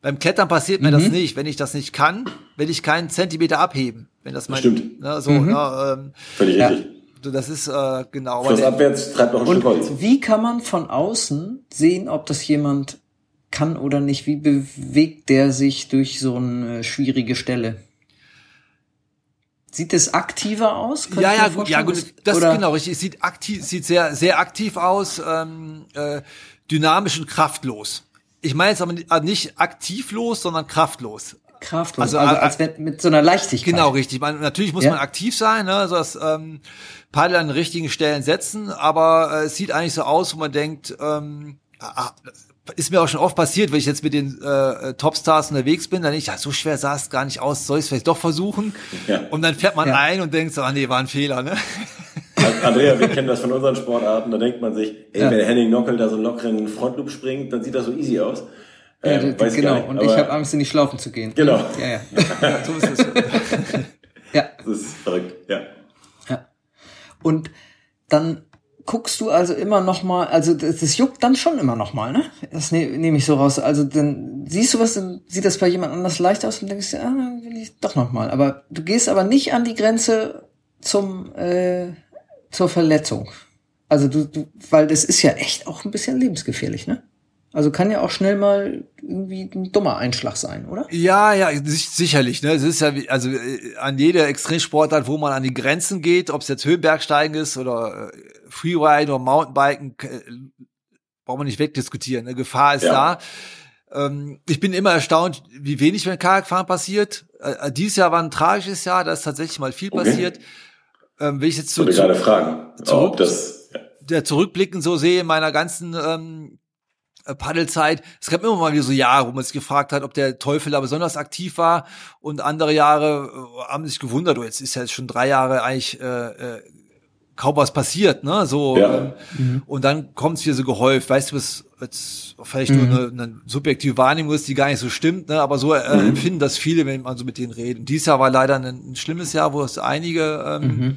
Beim Klettern passiert mir Mhm. das nicht. Wenn ich das nicht kann, will ich keinen Zentimeter abheben. Wenn das mein, Stimmt. Ne, so, Mhm. ne, ähm, Völlig Ja. richtig. So, das ist äh, genau. Flussabwärts treibt noch ein Stück Holz. Und wie kann man von außen sehen, ob das jemand kann oder nicht? Wie bewegt der sich durch so eine schwierige Stelle? Sieht es aktiver aus? Könnte Ja, ja, gut, ja, gut, das Oder- ist genau richtig. Es sieht aktiv, sieht sehr, sehr aktiv aus, ähm, äh, dynamisch und kraftlos. Ich meine jetzt aber nicht aktivlos, sondern kraftlos. Kraftlos, Also, also, äh, als wenn mit so einer Leichtigkeit. Genau, richtig. Man, natürlich muss Ja. man aktiv sein, ne, also das ähm, Paddel an den richtigen Stellen setzen, aber äh, es sieht eigentlich so aus, wo man denkt, ähm, ah, das ist mir auch schon oft passiert, wenn ich jetzt mit den äh, Topstars unterwegs bin, dann denke ich, ja, so schwer sah es gar nicht aus, soll ich es vielleicht doch versuchen? Ja. Und dann fährt man Ja. ein und denkt so, ah nee, war ein Fehler, ne? Andrea, wir kennen das von unseren Sportarten, da denkt man sich, ey, Ja. wenn Henning Nockel da so einen lockeren Frontloop springt, dann sieht das so easy aus. Ja, d- weiß genau. nicht, und ich habe Angst, in die Schlaufen zu gehen. Genau. Ja, ja. so ist es. ja. Das ist verrückt, ja. Ja. Und dann guckst du also immer noch mal, also das, das juckt dann schon immer noch mal, ne? Das ne, nehme ich so raus. Also dann siehst du was, dann sieht das bei jemand anders leicht aus und denkst ah, dann will ich doch noch mal. Aber du gehst aber nicht an die Grenze zum äh, zur Verletzung. Also du, du, weil das ist ja echt auch ein bisschen lebensgefährlich, ne? Also kann ja auch schnell mal irgendwie ein dummer Einschlag sein, oder? Ja, ja, sich- sicherlich. Ne? Es ist ja wie, also äh, an jeder Extremsportart, wo man an die Grenzen geht, ob es jetzt Höhenbergsteigen ist oder äh, Freeride oder Mountainbiken, äh, braucht man nicht wegdiskutieren. Ne? Gefahr ist Ja. da. Ähm, ich bin immer erstaunt, wie wenig beim Kajakfahren passiert. Äh, dieses Jahr war ein tragisches Jahr, da ist tatsächlich mal viel Okay. passiert. Ähm, wenn ich jetzt Ich so zu, gerade fragen, zurück- ob das, ja. der Zurückblicken so sehe in meiner ganzen ähm, äh, Paddelzeit, es gab immer mal wieder so Jahre, wo man sich gefragt hat, ob der Teufel da besonders aktiv war und andere Jahre äh, haben sich gewundert, oh, jetzt ist ja jetzt schon drei Jahre eigentlich äh, äh, kaum was passiert, ne? So Ja. ähm, und dann kommt es wieder so gehäuft, weißt du, was jetzt vielleicht nur eine, eine subjektive Wahrnehmung ist, die gar nicht so stimmt, ne? aber so äh, empfinden das viele, wenn man so mit denen redet. Und dieses Jahr war leider ein, ein schlimmes Jahr, wo es einige ähm,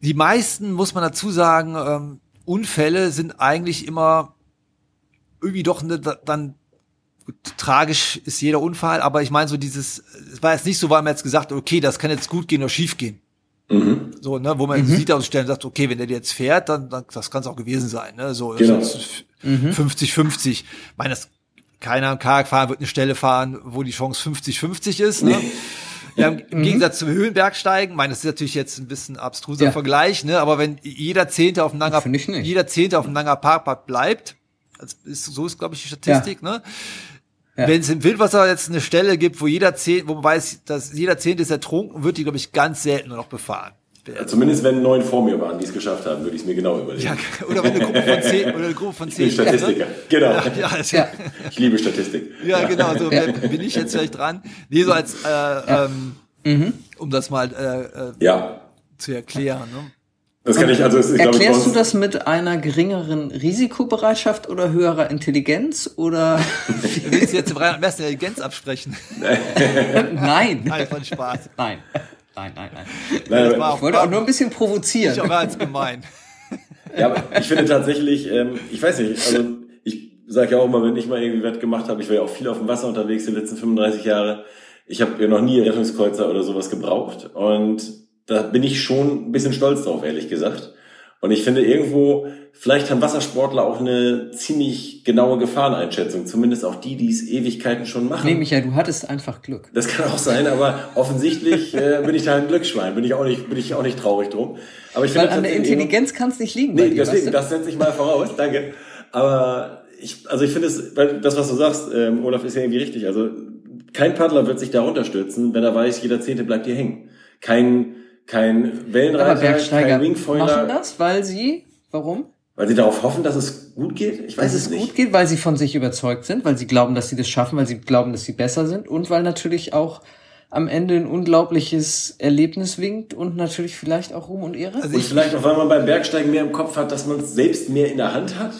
die meisten, muss man dazu sagen, ähm, Unfälle sind eigentlich immer irgendwie doch ne, da- dann gut, tragisch ist jeder Unfall, aber ich meine so dieses, es war jetzt nicht so, weil man jetzt gesagt hat, okay, das kann jetzt gut gehen oder schief gehen. Mhm. So, ne, wo man sieht aus Stellen sagt, okay, wenn der jetzt fährt, dann, dann das kann es auch gewesen sein, ne, so Genau. 50-50. Ich meine, das keiner am Kajak fahren wird eine Stelle fahren, wo die Chance 50-50 ist, ne? Ja, im, im Gegensatz zum Höhenbergsteigen, ich meine, das ist natürlich jetzt ein bisschen abstruser Ja. Vergleich, ne? Aber wenn jeder Zehnte auf dem Langer, Finde ich nicht. jeder Zehnte auf dem Langer Parkplatz bleibt, ist, so ist, glaube ich, die Statistik, ne? Ja. Wenn es im Wildwasser jetzt eine Stelle gibt, wo jeder Zehnte, wo man weiß, dass jeder Zehnte ist ertrunken, wird die, glaube ich, ganz selten nur noch befahren. Zumindest wenn neun vor mir waren, die es geschafft haben, würde ich es mir genau überlegen. Ja, oder wenn eine Gruppe von zehn, oder eine Gruppe von ich bin zehn. Statistiker. Genau. Ja, ja, also, Ja. Ich liebe Statistik. ja, genau, so bin bin ich jetzt vielleicht dran. Nee, so als, äh, ähm, um das mal äh, äh, Ja. zu erklären. Ne? Das kann ich, also ist, glaube ich, Erklärst du uns- das mit einer geringeren Risikobereitschaft oder höherer Intelligenz oder Willst du jetzt Reinhard Messner Intelligenz absprechen? nein? Nein, von Spaß. Nein. Nein, nein, nein. Nein, war Ich wollte auch nur ein bisschen provozieren. Ich aber als gemein. Ja, aber ich finde tatsächlich, ähm, ich weiß nicht, also ich sage ja auch mal, wenn ich mal irgendwie was gemacht habe, ich war ja auch viel auf dem Wasser unterwegs die letzten 35 Jahre, ich habe ja noch nie Rettungskreuzer oder sowas gebraucht und da bin ich schon ein bisschen stolz drauf, ehrlich gesagt. Und ich finde irgendwo, vielleicht haben Wassersportler auch eine ziemlich genaue Gefahreneinschätzung, zumindest auch die, die es Ewigkeiten schon machen. Nee, Michael, du hattest einfach Glück. Das kann auch sein, aber offensichtlich äh, bin ich da ein Glücksschwein, bin ich auch nicht, bin ich auch nicht traurig drum. Aber ich Weil finde an der Intelligenz kann es nicht liegen. Nee, dir, deswegen, weißt du? das setze ich mal voraus, danke. Aber ich, also ich finde es, das, was du sagst, ähm, Olaf, ist ja irgendwie richtig. Also kein Paddler wird sich da runterstürzen, wenn er weiß, jeder Zehnte bleibt hier hängen. Kein, kein Wellenreiter, Aber Bergsteiger kein machen Wingfoiler, das, weil sie, warum? weil sie darauf hoffen, dass es gut geht. Ich weiß Weil es es nicht. gut geht, weil sie von sich überzeugt sind, weil sie glauben, dass sie das schaffen, weil sie glauben, dass sie besser sind und weil natürlich auch am Ende ein unglaubliches Erlebnis winkt und natürlich vielleicht auch Ruhm und Ehre. Also Und ich, vielleicht auch, weil man beim Bergsteigen mehr im Kopf hat, dass man es selbst mehr in der Hand hat.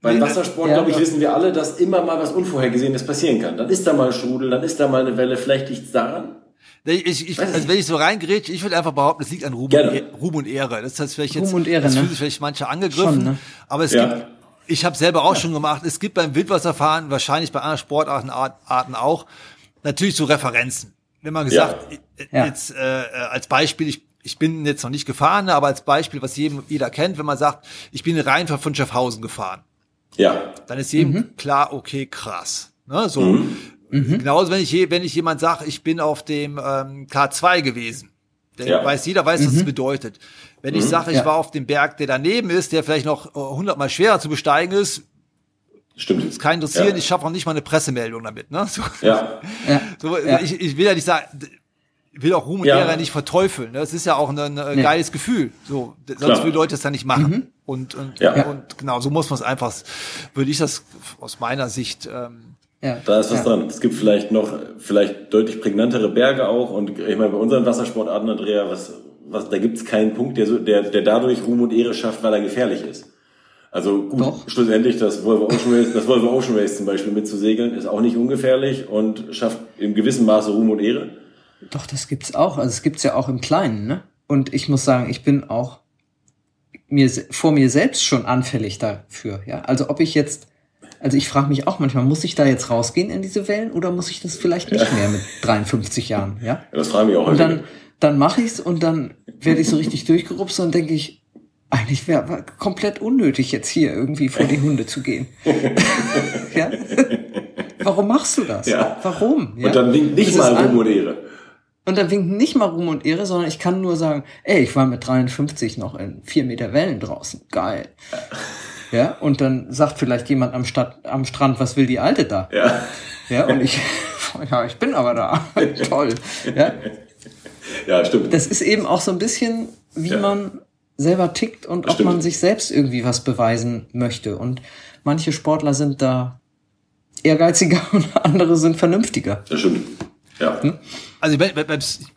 Beim Wassersport, Ja. glaube ich, wissen wir alle, dass immer mal was Unvorhergesehenes passieren kann. Dann ist da mal ein Strudel, dann ist da mal eine Welle, vielleicht liegt's daran. Ich, ich, ich, Weiß ich also wenn ich so reingerät, ich würde einfach behaupten, es liegt an Ruhm und. E- Ruhm und Ehre. Das heißt vielleicht jetzt, Ruhm und Ehre, das ne? fühlen sich vielleicht manche angegriffen, Schon, ne? aber es Ja. gibt, ich habe selber auch schon gemacht, es gibt beim Wildwasserfahren, wahrscheinlich bei anderen Sportarten Art- Arten auch, natürlich so Referenzen. Wenn man gesagt, äh, Ja. jetzt äh, äh, als Beispiel, ich, ich bin jetzt noch nicht gefahren, aber als Beispiel, was jedem, jeder kennt, wenn man sagt, ich bin in Rheinfahrt von Schaffhausen gefahren Ja, dann ist jedem Mhm. klar, okay, krass. Ne, so. Genauso, wenn ich, je- wenn ich jemand sage, ich bin auf dem ähm, K2 gewesen. Der Ja. weiß, jeder weiß, was es bedeutet. Wenn ich sage, ich Ja. war auf dem Berg, der daneben ist, der vielleicht noch hundertmal schwerer zu besteigen ist, stimmt. ist kein interessieren, Ja. ich schaffe auch nicht mal eine Pressemeldung damit. Ne? So, Ja, Ja. so, Ja. ich, ich will ja nicht sagen, ich will auch Ruhm und Ja. Ehre nicht verteufeln. Ne? Es ist ja auch ein, ein Nee. geiles Gefühl. So, sonst Klar. würden Leute es dann nicht machen. Und, und, Ja. und genau, so muss man es einfach, würde ich das aus meiner Sicht ähm, Ja. da ist was ja. dran. Es gibt vielleicht noch, vielleicht deutlich prägnantere Berge auch. Und ich meine, bei unseren Wassersportarten, Andrea, was, was, da gibt's keinen Punkt, der, so, der, der dadurch Ruhm und Ehre schafft, weil er gefährlich ist. Also gut, Doch. schlussendlich das Volvo Ocean Race, das Volvo Ocean Race zum Beispiel mitzusegeln, ist auch nicht ungefährlich und schafft in gewissem Maße Ruhm und Ehre. Doch, das gibt's auch. Also es gibt's ja auch im Kleinen, ne? Und ich muss sagen, ich bin auch mir vor mir selbst schon anfällig dafür, ja? Also ob ich jetzt also ich frage mich auch manchmal, muss ich da jetzt rausgehen in diese Wellen oder muss ich das vielleicht nicht mehr mit 53 Jahren, ja? Ja, das fragen wir auch Und dann dann mache ich's und dann werde ich so richtig durchgerupst und denke ich, eigentlich wäre komplett unnötig jetzt hier irgendwie vor die Hunde zu gehen. ja? Warum machst du das? Ja. Warum? Ja? Und dann winkt nicht mal Ruhm und Ehre. und dann winkt nicht mal Ruhm und Ehre, sondern ich kann nur sagen, ey, ich war mit 53 noch in vier Meter Wellen draußen. Geil. Ja, und dann sagt vielleicht jemand am, Stadt, am Strand, was will die Alte da? Ja, Ja, und ich, ja, ich bin aber da. Toll. Ja, ja stimmt. das ist eben auch so ein bisschen, wie Ja. man selber tickt und ob Stimmt. man sich selbst irgendwie was beweisen möchte. Und manche Sportler sind da ehrgeiziger und andere sind vernünftiger. Das stimmt. Ja. Hm? Also ich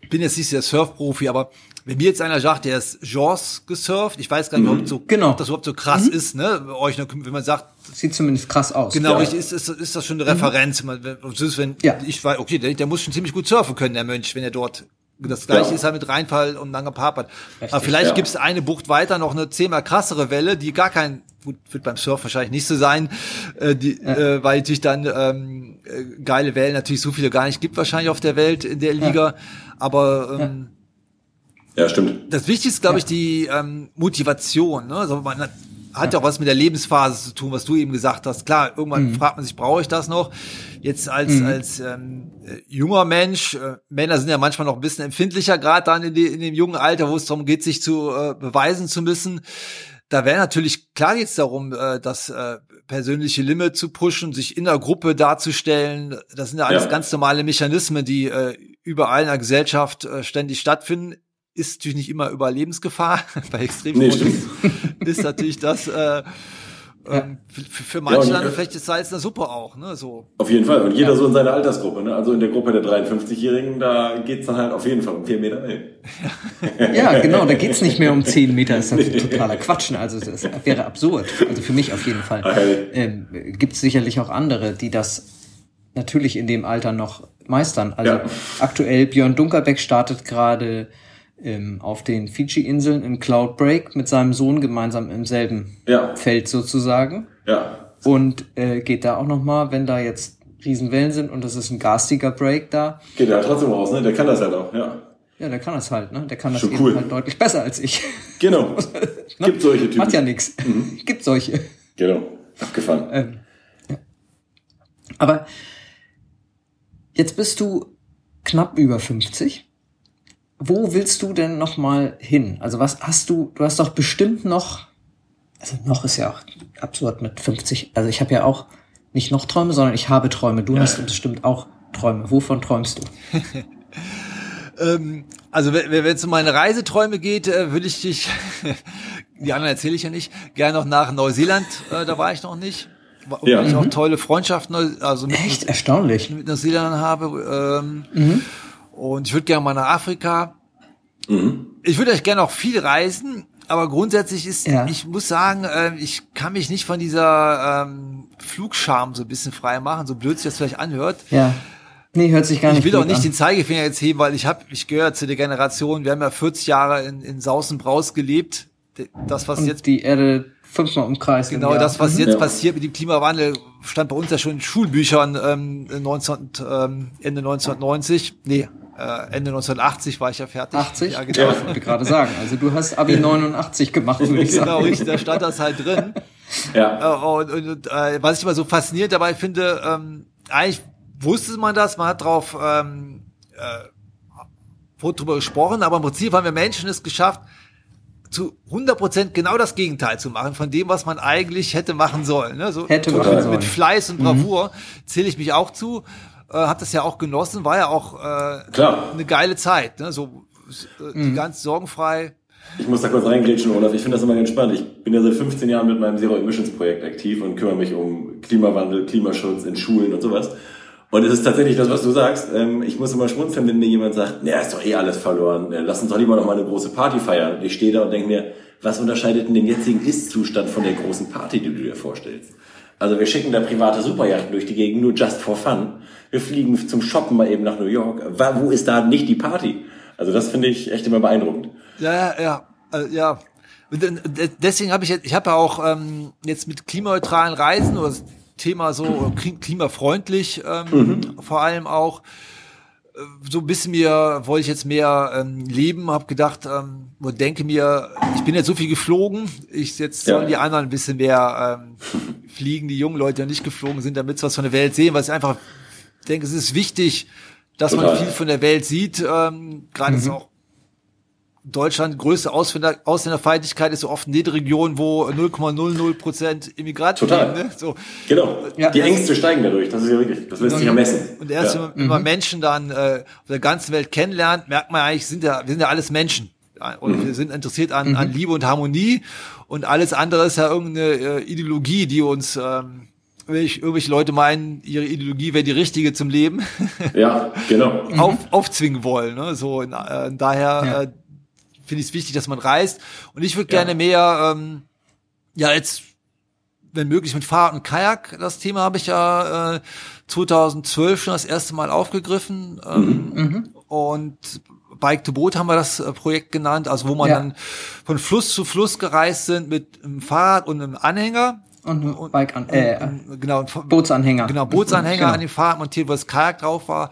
bin, jetzt nicht der Surfprofi, aber wenn mir jetzt einer sagt, der ist Jaws gesurft, ich weiß gar nicht, ob, so, Genau. ob das überhaupt so krass ist, ne? Bei Euch, wenn man sagt, Sieht zumindest krass aus. genau, Ja. ist, ist, ist das schon eine Referenz. Man- wenn- Ja. ich weiß, okay, der, der muss schon ziemlich gut surfen können, der Mönch, wenn er dort das gleiche Ja. ist halt mit Rheinfall und Langer Papert. Aber vielleicht ja. gibt es eine Bucht weiter noch eine zehnmal krassere Welle, die gar kein, wird beim Surf wahrscheinlich nicht so sein, äh, die, äh, weil natürlich dann ähm, äh, geile Wellen natürlich so viele gar nicht gibt wahrscheinlich auf der Welt in der Liga. Aber ähm, Ja, stimmt. das Wichtigste ist, glaube ich, die ähm, Motivation. Ne? Also man hat, hat ja auch was mit der Lebensphase zu tun, was du eben gesagt hast. Klar, irgendwann fragt man sich, brauche ich das noch? Jetzt als als ähm, äh, junger Mensch, äh, Männer sind ja manchmal noch ein bisschen empfindlicher, gerade dann in, die, in dem jungen Alter, wo es darum geht, sich zu äh, beweisen zu müssen. Da wäre natürlich klar jetzt darum, äh, das äh, persönliche Limit zu pushen, sich in der Gruppe darzustellen. Das sind ja alles Ja. ganz normale Mechanismen, die äh, überall in der Gesellschaft äh, ständig stattfinden. Ist natürlich nicht immer Überlebensgefahr. Bei Extremsport Nee, ist, ist natürlich das äh, ähm, für, für manche Ja, und- dann vielleicht ist Salz in der Suppe auch. Ne? So. Auf jeden Fall. Und jeder so in seiner Altersgruppe. Ne? Also in der Gruppe der 53-Jährigen, da geht's dann halt auf jeden Fall um vier Meter Wellen. Ja, genau, da geht's nicht mehr um 10 Meter, das ist totaler Quatsch. ne? Also das wäre absurd. Also für mich auf jeden Fall. Okay. Ähm, gibt's sicherlich auch andere, die das natürlich in dem Alter noch meistern. Also Ja. aktuell Björn Dunkerbeck startet gerade ähm, auf den Fidschi-Inseln im Cloud Break mit seinem Sohn gemeinsam im selben Ja. Feld sozusagen. Ja. Und äh, geht da auch noch mal, wenn da jetzt Riesenwellen sind und das ist ein garstiger Break da, Geht ja trotzdem raus, ne? Der kann das halt auch, ja. ja, der kann das halt, ne? Der kann das Schon eben cool. halt deutlich besser als ich. Genau. Gibt solche Typen. Macht ja nix. Gibt solche. Genau. Abgefahren. Ähm, ja. Aber jetzt bist du knapp über 50. Wo willst du denn noch mal hin? Also was hast du? Du hast doch bestimmt noch. Also noch ist ja auch absurd mit 50. Also ich habe ja auch nicht noch Träume, sondern ich habe Träume. Du hast bestimmt auch Träume. Wovon träumst du? Ähm, also wenn wenn es um meine Reiseträume geht, äh, würde ich dich, die anderen erzähle ich ja nicht, gerne noch nach Neuseeland, äh, da war ich noch nicht. Wo Ja. ich auch tolle Freundschaft Neu- also mit, Echt erstaunlich. mit Neuseeland habe. Ähm, Und ich würde gerne mal nach Afrika. Ich würde euch gerne auch viel reisen, aber grundsätzlich ist, Ja. ich muss sagen, äh, ich kann mich nicht von dieser ähm, Flugscham so ein bisschen frei machen, so blöd sich das vielleicht anhört. Ja. Nee, hört sich gar nicht Ich will auch nicht an. den Zeigefinger jetzt heben, weil ich habe, ich gehöre zu der Generation, wir haben ja 40 Jahre in, in Saus und Braus gelebt. Das, was Und jetzt die Erde fünfmal umkreist. im Genau, das, was Mhm. jetzt Ja. passiert mit dem Klimawandel, stand bei uns ja schon in Schulbüchern ähm, 19, ähm, Ende 1990. Nee, äh, Ende 1980 war ich ja fertig. 80? Ja, genau. genau. Ich wollte gerade sagen. Also du hast Abi 89 gemacht, würde ich sagen. genau, richtig, da stand das halt drin. Ja. Äh, und und äh, was ich immer so faszinierend dabei finde, ähm, eigentlich wusste man das, man hat drauf ähm, äh, wurde drüber gesprochen, aber im Prinzip haben wir Menschen es geschafft, zu 100% genau das Gegenteil zu machen von dem, was man eigentlich hätte machen sollen. Ne? So, Hätte mit, machen mit sollen. Fleiß und Bravour zähle ich mich auch zu, äh, habe das ja auch genossen, war ja auch äh, Klar. eine geile Zeit, ne? so äh, Mhm. ganz sorgenfrei. Ich muss da kurz reingrätschen, Olaf. Ich finde das immer ganz spannend. Ich bin ja seit 15 Jahren mit meinem Zero Emissions Projekt aktiv und kümmere mich um Klimawandel, Klimaschutz in Schulen und sowas. Und es ist tatsächlich das, was du sagst. Ähm, Ich muss immer schmunzeln, wenn mir jemand sagt, naja, ist doch eh alles verloren. Lass uns doch lieber noch mal eine große Party feiern. Ich stehe da und denke mir, was unterscheidet denn den jetzigen Ist-Zustand von der großen Party, die du dir vorstellst? Also wir schicken da private Superjachten durch die Gegend, nur just for fun. Wir fliegen zum Shoppen mal eben nach New York. Wo ist da nicht die Party? Also das finde ich echt immer beeindruckend. Ja, ja, ja. Äh, ja. Äh, deswegen habe ich ich habe ja auch ähm, jetzt mit klimaneutralen Reisen oder Thema so äh, kli- klimafreundlich ähm, vor allem auch äh, so ein bisschen mir wollte ich jetzt mehr ähm, leben, habe gedacht ähm, und denke mir, ich bin jetzt so viel geflogen, ich jetzt Ja. sollen die anderen ein bisschen mehr ähm, fliegen, die jungen Leute, die nicht geflogen sind, damit sie was von der Welt sehen, weil ich einfach denke, es ist wichtig, dass man Total. viel von der Welt sieht, ähm, gerade jetzt auch Deutschland größte Ausländer, Ausländerfeindlichkeit ist so oft in den Regionen, wo 0,00 Prozent Immigranten Total. leben. Ne? So. Genau. Ja. die Ängste steigen dadurch. Das ist ja wirklich, das lässt sich ja messen. Und erst ja. wenn man Menschen dann äh, auf der ganzen Welt kennenlernt, merkt man eigentlich, sind ja, wir sind ja alles Menschen. Und wir sind interessiert an, an Liebe und Harmonie. Und alles andere ist ja irgendeine äh, Ideologie, die uns, ähm, irgendwelche irgendwelche Leute meinen, ihre Ideologie wäre die richtige zum Leben, ja, genau. auf, aufzwingen wollen. Ne? So, in, äh, daher Ja. äh, finde ich es wichtig, dass man reist. Und ich würde Ja. gerne mehr, ähm, ja, jetzt, wenn möglich, mit Fahrrad und Kajak. Das Thema habe ich ja äh, 2012 schon das erste Mal aufgegriffen. Ähm, Und Bike to Boot haben wir das äh, Projekt genannt, also wo man Ja. dann von Fluss zu Fluss gereist sind mit einem Fahrrad und einem Anhänger. Und ein Bike an, äh, Und, genau, und- Bootsanhänger. Genau, Bootsanhänger Genau. an dem Fahrrad montiert, wo das Kajak drauf war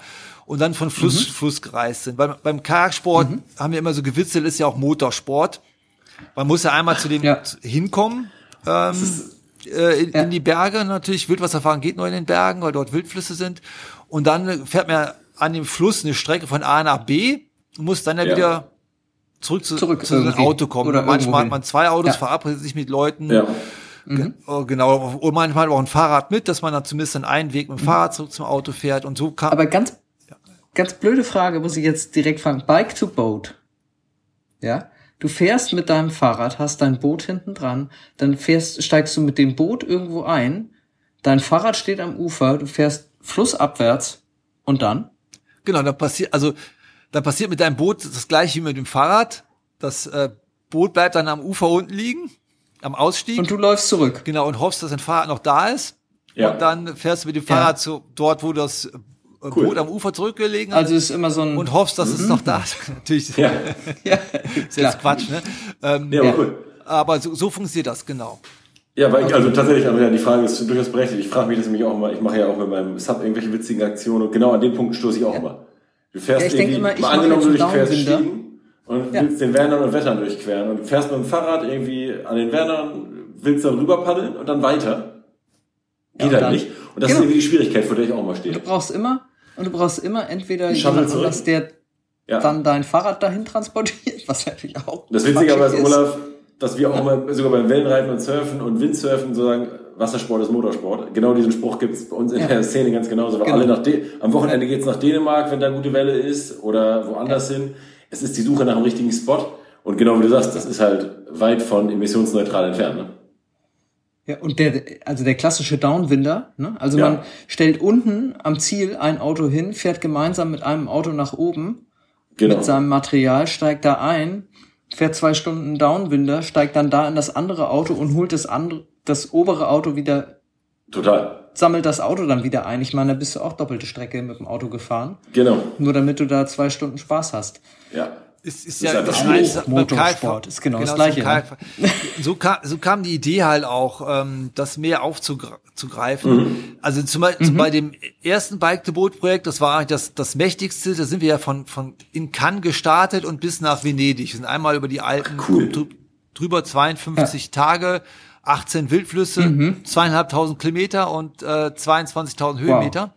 und dann von Fluss zu Fluss gereist sind. Beim, beim Kajaksport haben wir immer so gewitzelt, ist ja auch Motorsport. Man muss ja einmal zu dem Ja. hinkommen, ähm, äh, in, Ja. in die Berge. Natürlich, Wildwasserfahren geht nur in den Bergen, weil dort Wildflüsse sind. Und dann fährt man an dem Fluss eine Strecke von A nach B und muss dann ja, Ja. wieder zurück zu, Zurück zu seinem. Auto kommen. Oder Manchmal hat man zwei Autos, Ja. verabredet sich mit Leuten. Ja. Ge- oh, Genau, und manchmal auch ein Fahrrad mit, dass man dann zumindest einen Weg mit dem Fahrrad zurück zum Auto fährt und so kann. Aber ganz, ganz blöde Frage, muss ich jetzt direkt fragen. Bike to Boat. Ja? Du fährst mit deinem Fahrrad, hast dein Boot hinten dran, dann fährst, steigst du mit dem Boot irgendwo ein, dein Fahrrad steht am Ufer, du fährst flussabwärts und dann? genau, da passiert, also da passiert mit deinem Boot das gleiche wie mit dem Fahrrad. Das äh, Boot bleibt dann am Ufer unten liegen, am Ausstieg. Und du läufst zurück. genau, und hoffst, dass dein Fahrrad noch da ist. Ja. Und dann fährst du mit dem Fahrrad zu dort, wo das Cool. Boot am Ufer zurückgelegen. Also ist immer so ein. und hoffst, dass es noch da ist. Natürlich Ja. ja, ist jetzt Quatsch, ne? Ähm, Ja, aber cool. Aber so, so funktioniert das, genau. Ja, weil ich, also tatsächlich, aber ja, die Frage ist durchaus berechtigt. Ich frage mich das nämlich auch immer, ich mache ja auch mit meinem Sub irgendwelche witzigen Aktionen und genau an dem Punkt stoße ich auch immer. Du fährst Ja, ich irgendwie, immer, ich mal angenommen, du Downwinder. Stiegen und Ja. willst den Wernern und Wettern durchqueren und du fährst mit dem Fahrrad irgendwie an den Wernern, willst dann rüber paddeln und dann weiter. Geht und halt dann- nicht. Und das Genau. ist irgendwie die Schwierigkeit, vor der ich auch mal Du stehe. brauchst immer, und du brauchst immer entweder jemanden, dass der Ja. dann dein Fahrrad dahin transportiert, was natürlich auch. Das Witzige aber ist, Olaf, dass wir auch immer sogar beim Wellenreiten und Surfen und Windsurfen so sagen, Wassersport ist Motorsport. Genau diesen Spruch gibt es bei uns in Ja. der Szene ganz genauso. Weil Genau. alle nach De am Wochenende geht's nach Dänemark, wenn da gute Welle ist, oder woanders hin. Es ist die Suche nach einem richtigen Spot. Und genau wie du sagst, das ist halt weit von emissionsneutral entfernt. Ne? Ja, und der, also der klassische Downwinder, ne? Also Ja. man stellt unten am Ziel ein Auto hin, fährt gemeinsam mit einem Auto nach oben Genau. mit seinem Material, steigt da ein fährt zwei Stunden Downwinder, steigt dann da in das andere Auto und holt das andere, das obere Auto wieder, Total. sammelt das Auto dann wieder ein. Ich meine, da bist du auch doppelte Strecke mit dem Auto gefahren. Genau. Nur damit du da zwei Stunden Spaß hast. Ja. Ist, ist Das ja das Eins beim Motorsport ist genau das zum Gleiche, ne? So kam, so kam die Idee halt auch, ähm, das mehr aufzugreifen. Mhm. Also zum Beispiel bei dem ersten Bike to Boat Projekt, das war eigentlich das, das mächtigste, da sind wir ja von, von in Cannes gestartet und bis nach Venedig. Wir sind einmal über die Alpen cool. drü- drüber 52 Tage, 18 Wildflüsse, zweieinhalbtausend Kilometer und äh, 22.000 Höhenmeter.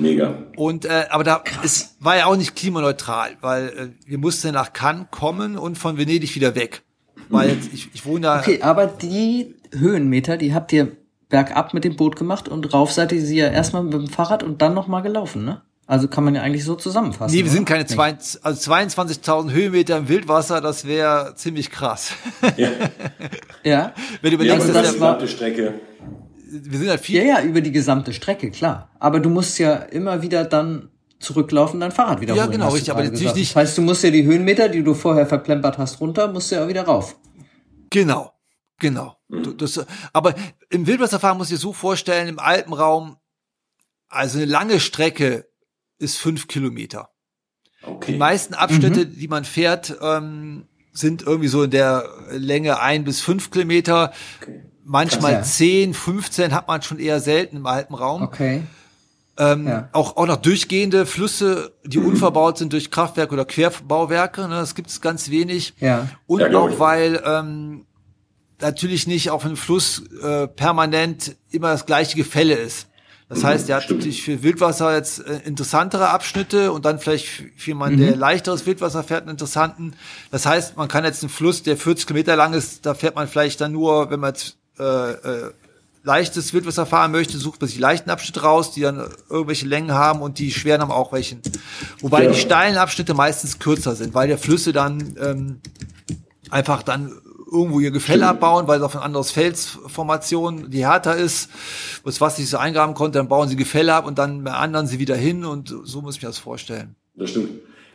Mega. Und äh, aber da es war ja auch nicht klimaneutral, weil äh, wir mussten nach Cannes kommen und von Venedig wieder weg. Weil jetzt, ich, ich wohne da. Okay, aber die Höhenmeter, die habt ihr bergab mit dem Boot gemacht und rauf seid ihr sie ja erstmal mit dem Fahrrad und dann nochmal gelaufen, ne? Also kann man ja eigentlich so zusammenfassen. Nee, wir sind keine. 20, also 22.000 Höhenmeter im Wildwasser, das wäre ziemlich krass. Ja. Wenn du Ja, überlegst, aber dass das der, die Strecke. Wir sind halt Ja, viel. ja, über die gesamte Strecke, klar. Aber du musst ja immer wieder dann zurücklaufen, dein Fahrrad wieder Ja, genau, richtig, aber natürlich gesagt. nicht- Das heißt, du musst ja die Höhenmeter, die du vorher verplempert hast, runter, musst du ja wieder rauf. Genau, genau. Mhm. Das, aber im Wildwasserfahren muss ich dir so vorstellen, im Alpenraum, also eine lange Strecke ist fünf Kilometer. Die Okay. meisten Abschnitte, die man fährt, ähm, sind irgendwie so in der Länge ein bis fünf Kilometer. okay. Manchmal Krass, ja. 10, 15 hat man schon eher selten im Alpenraum. Okay. Ähm, Ja. auch, auch noch durchgehende Flüsse, die unverbaut sind durch Kraftwerke oder Querbauwerke. Ne, das gibt es ganz wenig. Ja. Und Ja, auch weil ähm, natürlich nicht auf einem Fluss äh, permanent immer das gleiche Gefälle ist. Das heißt, er hat stimmt. natürlich für Wildwasser jetzt äh, interessantere Abschnitte und dann vielleicht für jemanden, der leichteres Wildwasser fährt, einen interessanten. Das heißt, man kann jetzt einen Fluss, der 40 Kilometer lang ist, da fährt man vielleicht dann nur, wenn man jetzt äh, äh, leichtes Wildwasser fahren möchte, sucht man sich die leichten Abschnitte raus, die dann irgendwelche Längen haben und die schweren haben auch welchen. Wobei Ja. die steilen Abschnitte meistens kürzer sind, weil der Flüsse dann ähm, einfach dann irgendwo ihr Gefälle abbauen, weil es auf ein anderes Felsformation, die härter ist, wo das Wasser nicht so eingraben konnte, dann bauen sie Gefälle ab und dann anderen sie wieder hin und so muss ich mir das vorstellen. Das stimmt.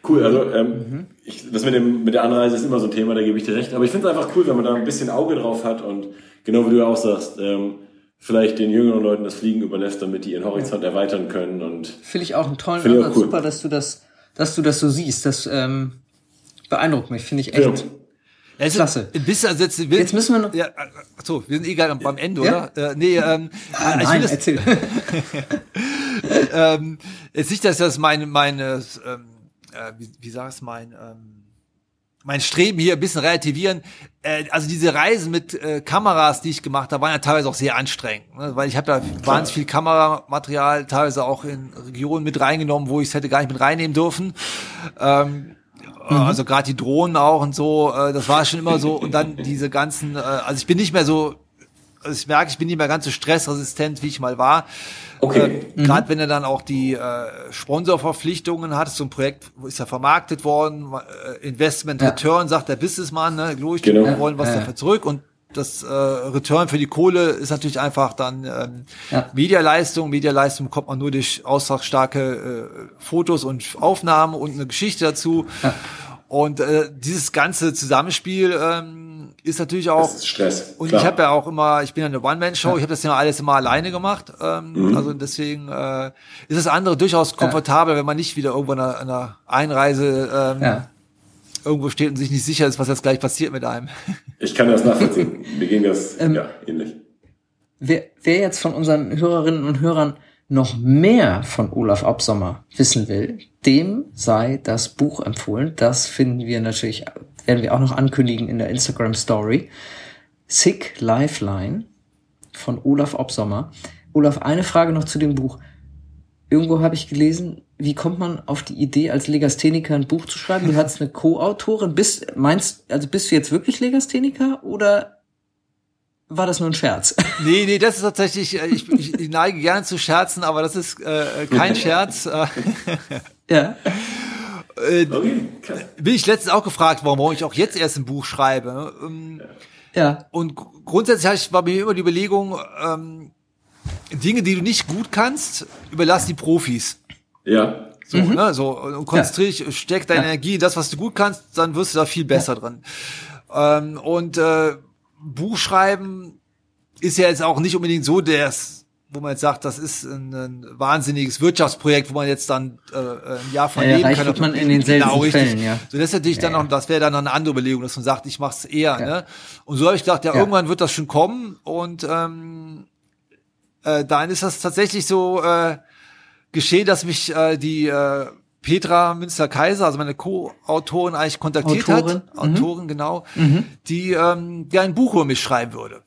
Cool, also ähm, ich, das mit, dem, mit der Anreise ist immer so ein Thema, da gebe ich dir recht. Aber ich finde es einfach cool, wenn man da ein bisschen Auge drauf hat und genau wie du ja auch sagst, ähm, vielleicht den jüngeren Leuten das Fliegen überlässt, damit die ihren Horizont erweitern können. Und Finde ich auch einen tollen Ansatz. cool. Super, dass du das, dass du das so siehst. Das ähm, beeindruckt mich, finde ich ja, echt. Ja, ist Klasse. Bisschen, also jetzt, Jetzt müssen wir noch- Ja, so, wir sind eh gerade beim Ende, Ja? oder? Äh, nee, ähm, Ah, ich will nein, das, erzähl. ähm, jetzt nicht, dass das meine, meine, ähm, äh, wie, wie sag's mein, ähm, mein Streben hier ein bisschen relativieren. Äh, also diese Reisen mit äh, Kameras, die ich gemacht habe, waren ja teilweise auch sehr anstrengend, ne? weil ich habe da wahnsinnig viel Kameramaterial, teilweise auch in Regionen mit reingenommen, wo ich es hätte gar nicht mit reinnehmen dürfen. Ähm, Also gerade die Drohnen auch und so, äh, das war schon immer so. Und dann diese ganzen, äh, also ich bin nicht mehr so, also ich merke, ich bin nicht mehr ganz so stressresistent, wie ich mal war. Okay. Äh, Gerade wenn er dann auch die äh, Sponsorverpflichtungen hat, so ein Projekt ist ja vermarktet worden, äh, Investment Ja. Return, sagt der Businessman, ne, logisch, Genau. wir wollen was Ja. dafür zurück und das äh, Return für die Kohle ist natürlich einfach dann ähm, Ja. Medialeistung. Medialeistung bekommt man nur durch ausdrucksstarke äh, Fotos und Aufnahmen und eine Geschichte dazu. Und äh, dieses ganze Zusammenspiel ähm, ist natürlich auch das ist Stress. und klar. ich habe ja auch immer, ich bin ja eine One-Man-Show, ich habe das ja alles immer alleine gemacht. Ähm, Also deswegen äh, ist das andere durchaus komfortabel, wenn man nicht wieder irgendwo an einer, einer Einreise ähm, Ja. irgendwo steht und sich nicht sicher ist, was jetzt gleich passiert mit einem. Ich kann das nachvollziehen. Mir ging das Ähm, ja ähnlich. Wer, wer jetzt von unseren Hörerinnen und Hörern noch mehr von Olaf Absommer wissen will, dem sei das Buch empfohlen. Das finden wir natürlich, werden wir auch noch ankündigen in der Instagram Story. Sick Lifeline von Olaf Obsommer. Olaf, eine Frage noch zu dem Buch. Irgendwo habe ich gelesen, wie kommt man auf die Idee, als Legastheniker ein Buch zu schreiben? Du hattest eine Co-Autorin. Bist, meinst, also bist du jetzt wirklich Legastheniker oder war das nur ein Scherz? Nee, nee, das ist tatsächlich, äh, ich, ich, ich neige gerne zu Scherzen, aber das ist äh, kein Scherz. Äh, ja. äh, Okay, krass. bin ich letztens auch gefragt, warum ich auch jetzt erst ein Buch schreibe. Ähm, Ja. Und gr- grundsätzlich war mir immer die Überlegung, ähm, Dinge, die du nicht gut kannst, überlass die Profis. Ja, So, ne, so, und konzentrier dich, steck deine Ja. Energie, in das, was du gut kannst, dann wirst du da viel besser drin. Ähm, und äh, Buchschreiben ist ja jetzt auch nicht unbedingt so das, wo man jetzt sagt, das ist ein, ein wahnsinniges Wirtschaftsprojekt, wo man jetzt dann äh, ein Jahr von Ja, ja, leben kann. wird man in den seltensten richtig. Fällen, ja. So, das ist natürlich dann Ja, noch, das wäre dann noch eine andere Überlegung, dass man sagt, ich mach's eher. Ja. Ne? Und so habe ich gedacht, ja, irgendwann wird das schon kommen. Und ähm, äh, dann ist das tatsächlich so äh, geschehen, dass mich äh, die äh, Petra Münster-Kaiser, also meine Co-Autorin, eigentlich kontaktiert Autorin, hat. Autorin, genau. Die ähm, gerne ein Buch über mich schreiben würde.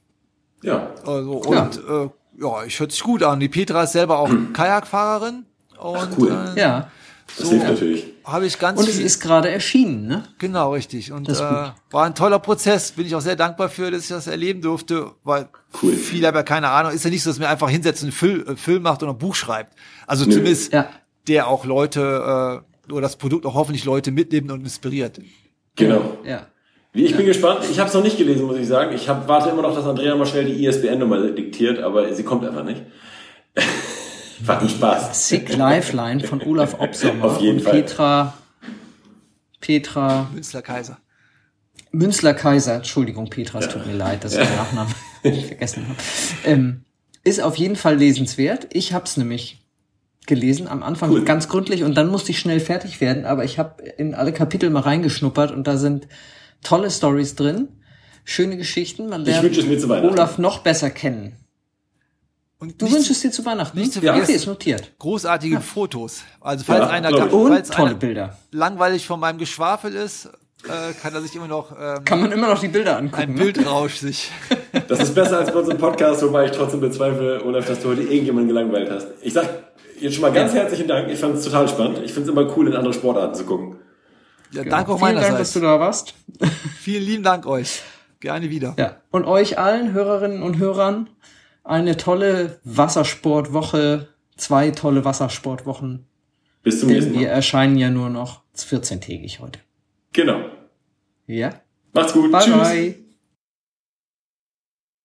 Ja. Also, Ja. und äh, ja, ich hört sich gut an. Die Petra ist selber auch Kajakfahrerin. Und cool. äh, Ja. Das hilft natürlich. habe ich ganz Und es viel, ist gerade erschienen, ne? Genau, richtig. Und Das äh, war ein toller Prozess. Bin ich auch sehr dankbar für, dass ich das erleben durfte, weil Cool. viele haben ja keine Ahnung. Ist ja nicht so, dass man einfach hinsetzt und einen Film, äh, Film macht oder ein Buch schreibt. Also Nö. zumindest Ja. der auch Leute äh, oder das Produkt auch hoffentlich Leute mitnimmt und inspiriert. Genau. Ja. Wie, ich bin gespannt. Ich habe es noch nicht gelesen, muss ich sagen. Ich hab, warte immer noch, dass Andrea mal schnell die ISBN-Nummer diktiert, aber sie kommt einfach nicht. War ein Spaß. Sick Lifeline von Olaf Obsommer Auf jeden und Fall. Petra Petra Münzler Kaiser. Münzler Kaiser, Entschuldigung, Petra, es tut mir leid, dass ich den Nachnamen vergessen habe. Ähm, ist auf jeden Fall lesenswert. Ich habe es nämlich gelesen, am Anfang Cool. ganz gründlich und dann musste ich schnell fertig werden, aber ich habe in alle Kapitel mal reingeschnuppert und da sind tolle Stories drin, schöne Geschichten. Man Ich lernt wünsche es mir zu Weihnachten. Olaf noch besser kennen. Und Du wünschst es dir zu Weihnachten? nicht zu ja, okay, ist notiert. großartige Fotos. Also falls Ja, einer. Und falls tolle einer Bilder. langweilig von meinem Geschwafel ist, äh, kann er sich immer noch ähm, Kann man immer noch die Bilder ein angucken. ne? Bildrausch sich. Das ist besser als bei unserem Podcast, wobei ich trotzdem bezweifle, Olaf, dass du heute irgendjemanden gelangweilt hast. Ich sag jetzt schon mal ganz herzlichen Dank. Ich fand es total spannend. Ich finde es immer cool, in andere Sportarten zu gucken. Ja, danke auch Vielen Dank, dass du da warst. Vielen lieben Dank euch. Gerne wieder. Ja. Und euch allen Hörerinnen und Hörern eine tolle Wassersportwoche, zwei tolle Wassersportwochen. Bis zum nächsten wir Mal. erscheinen ja nur noch 14-tägig heute. Genau. Ja? Macht's gut. Bye Tschüss. bye.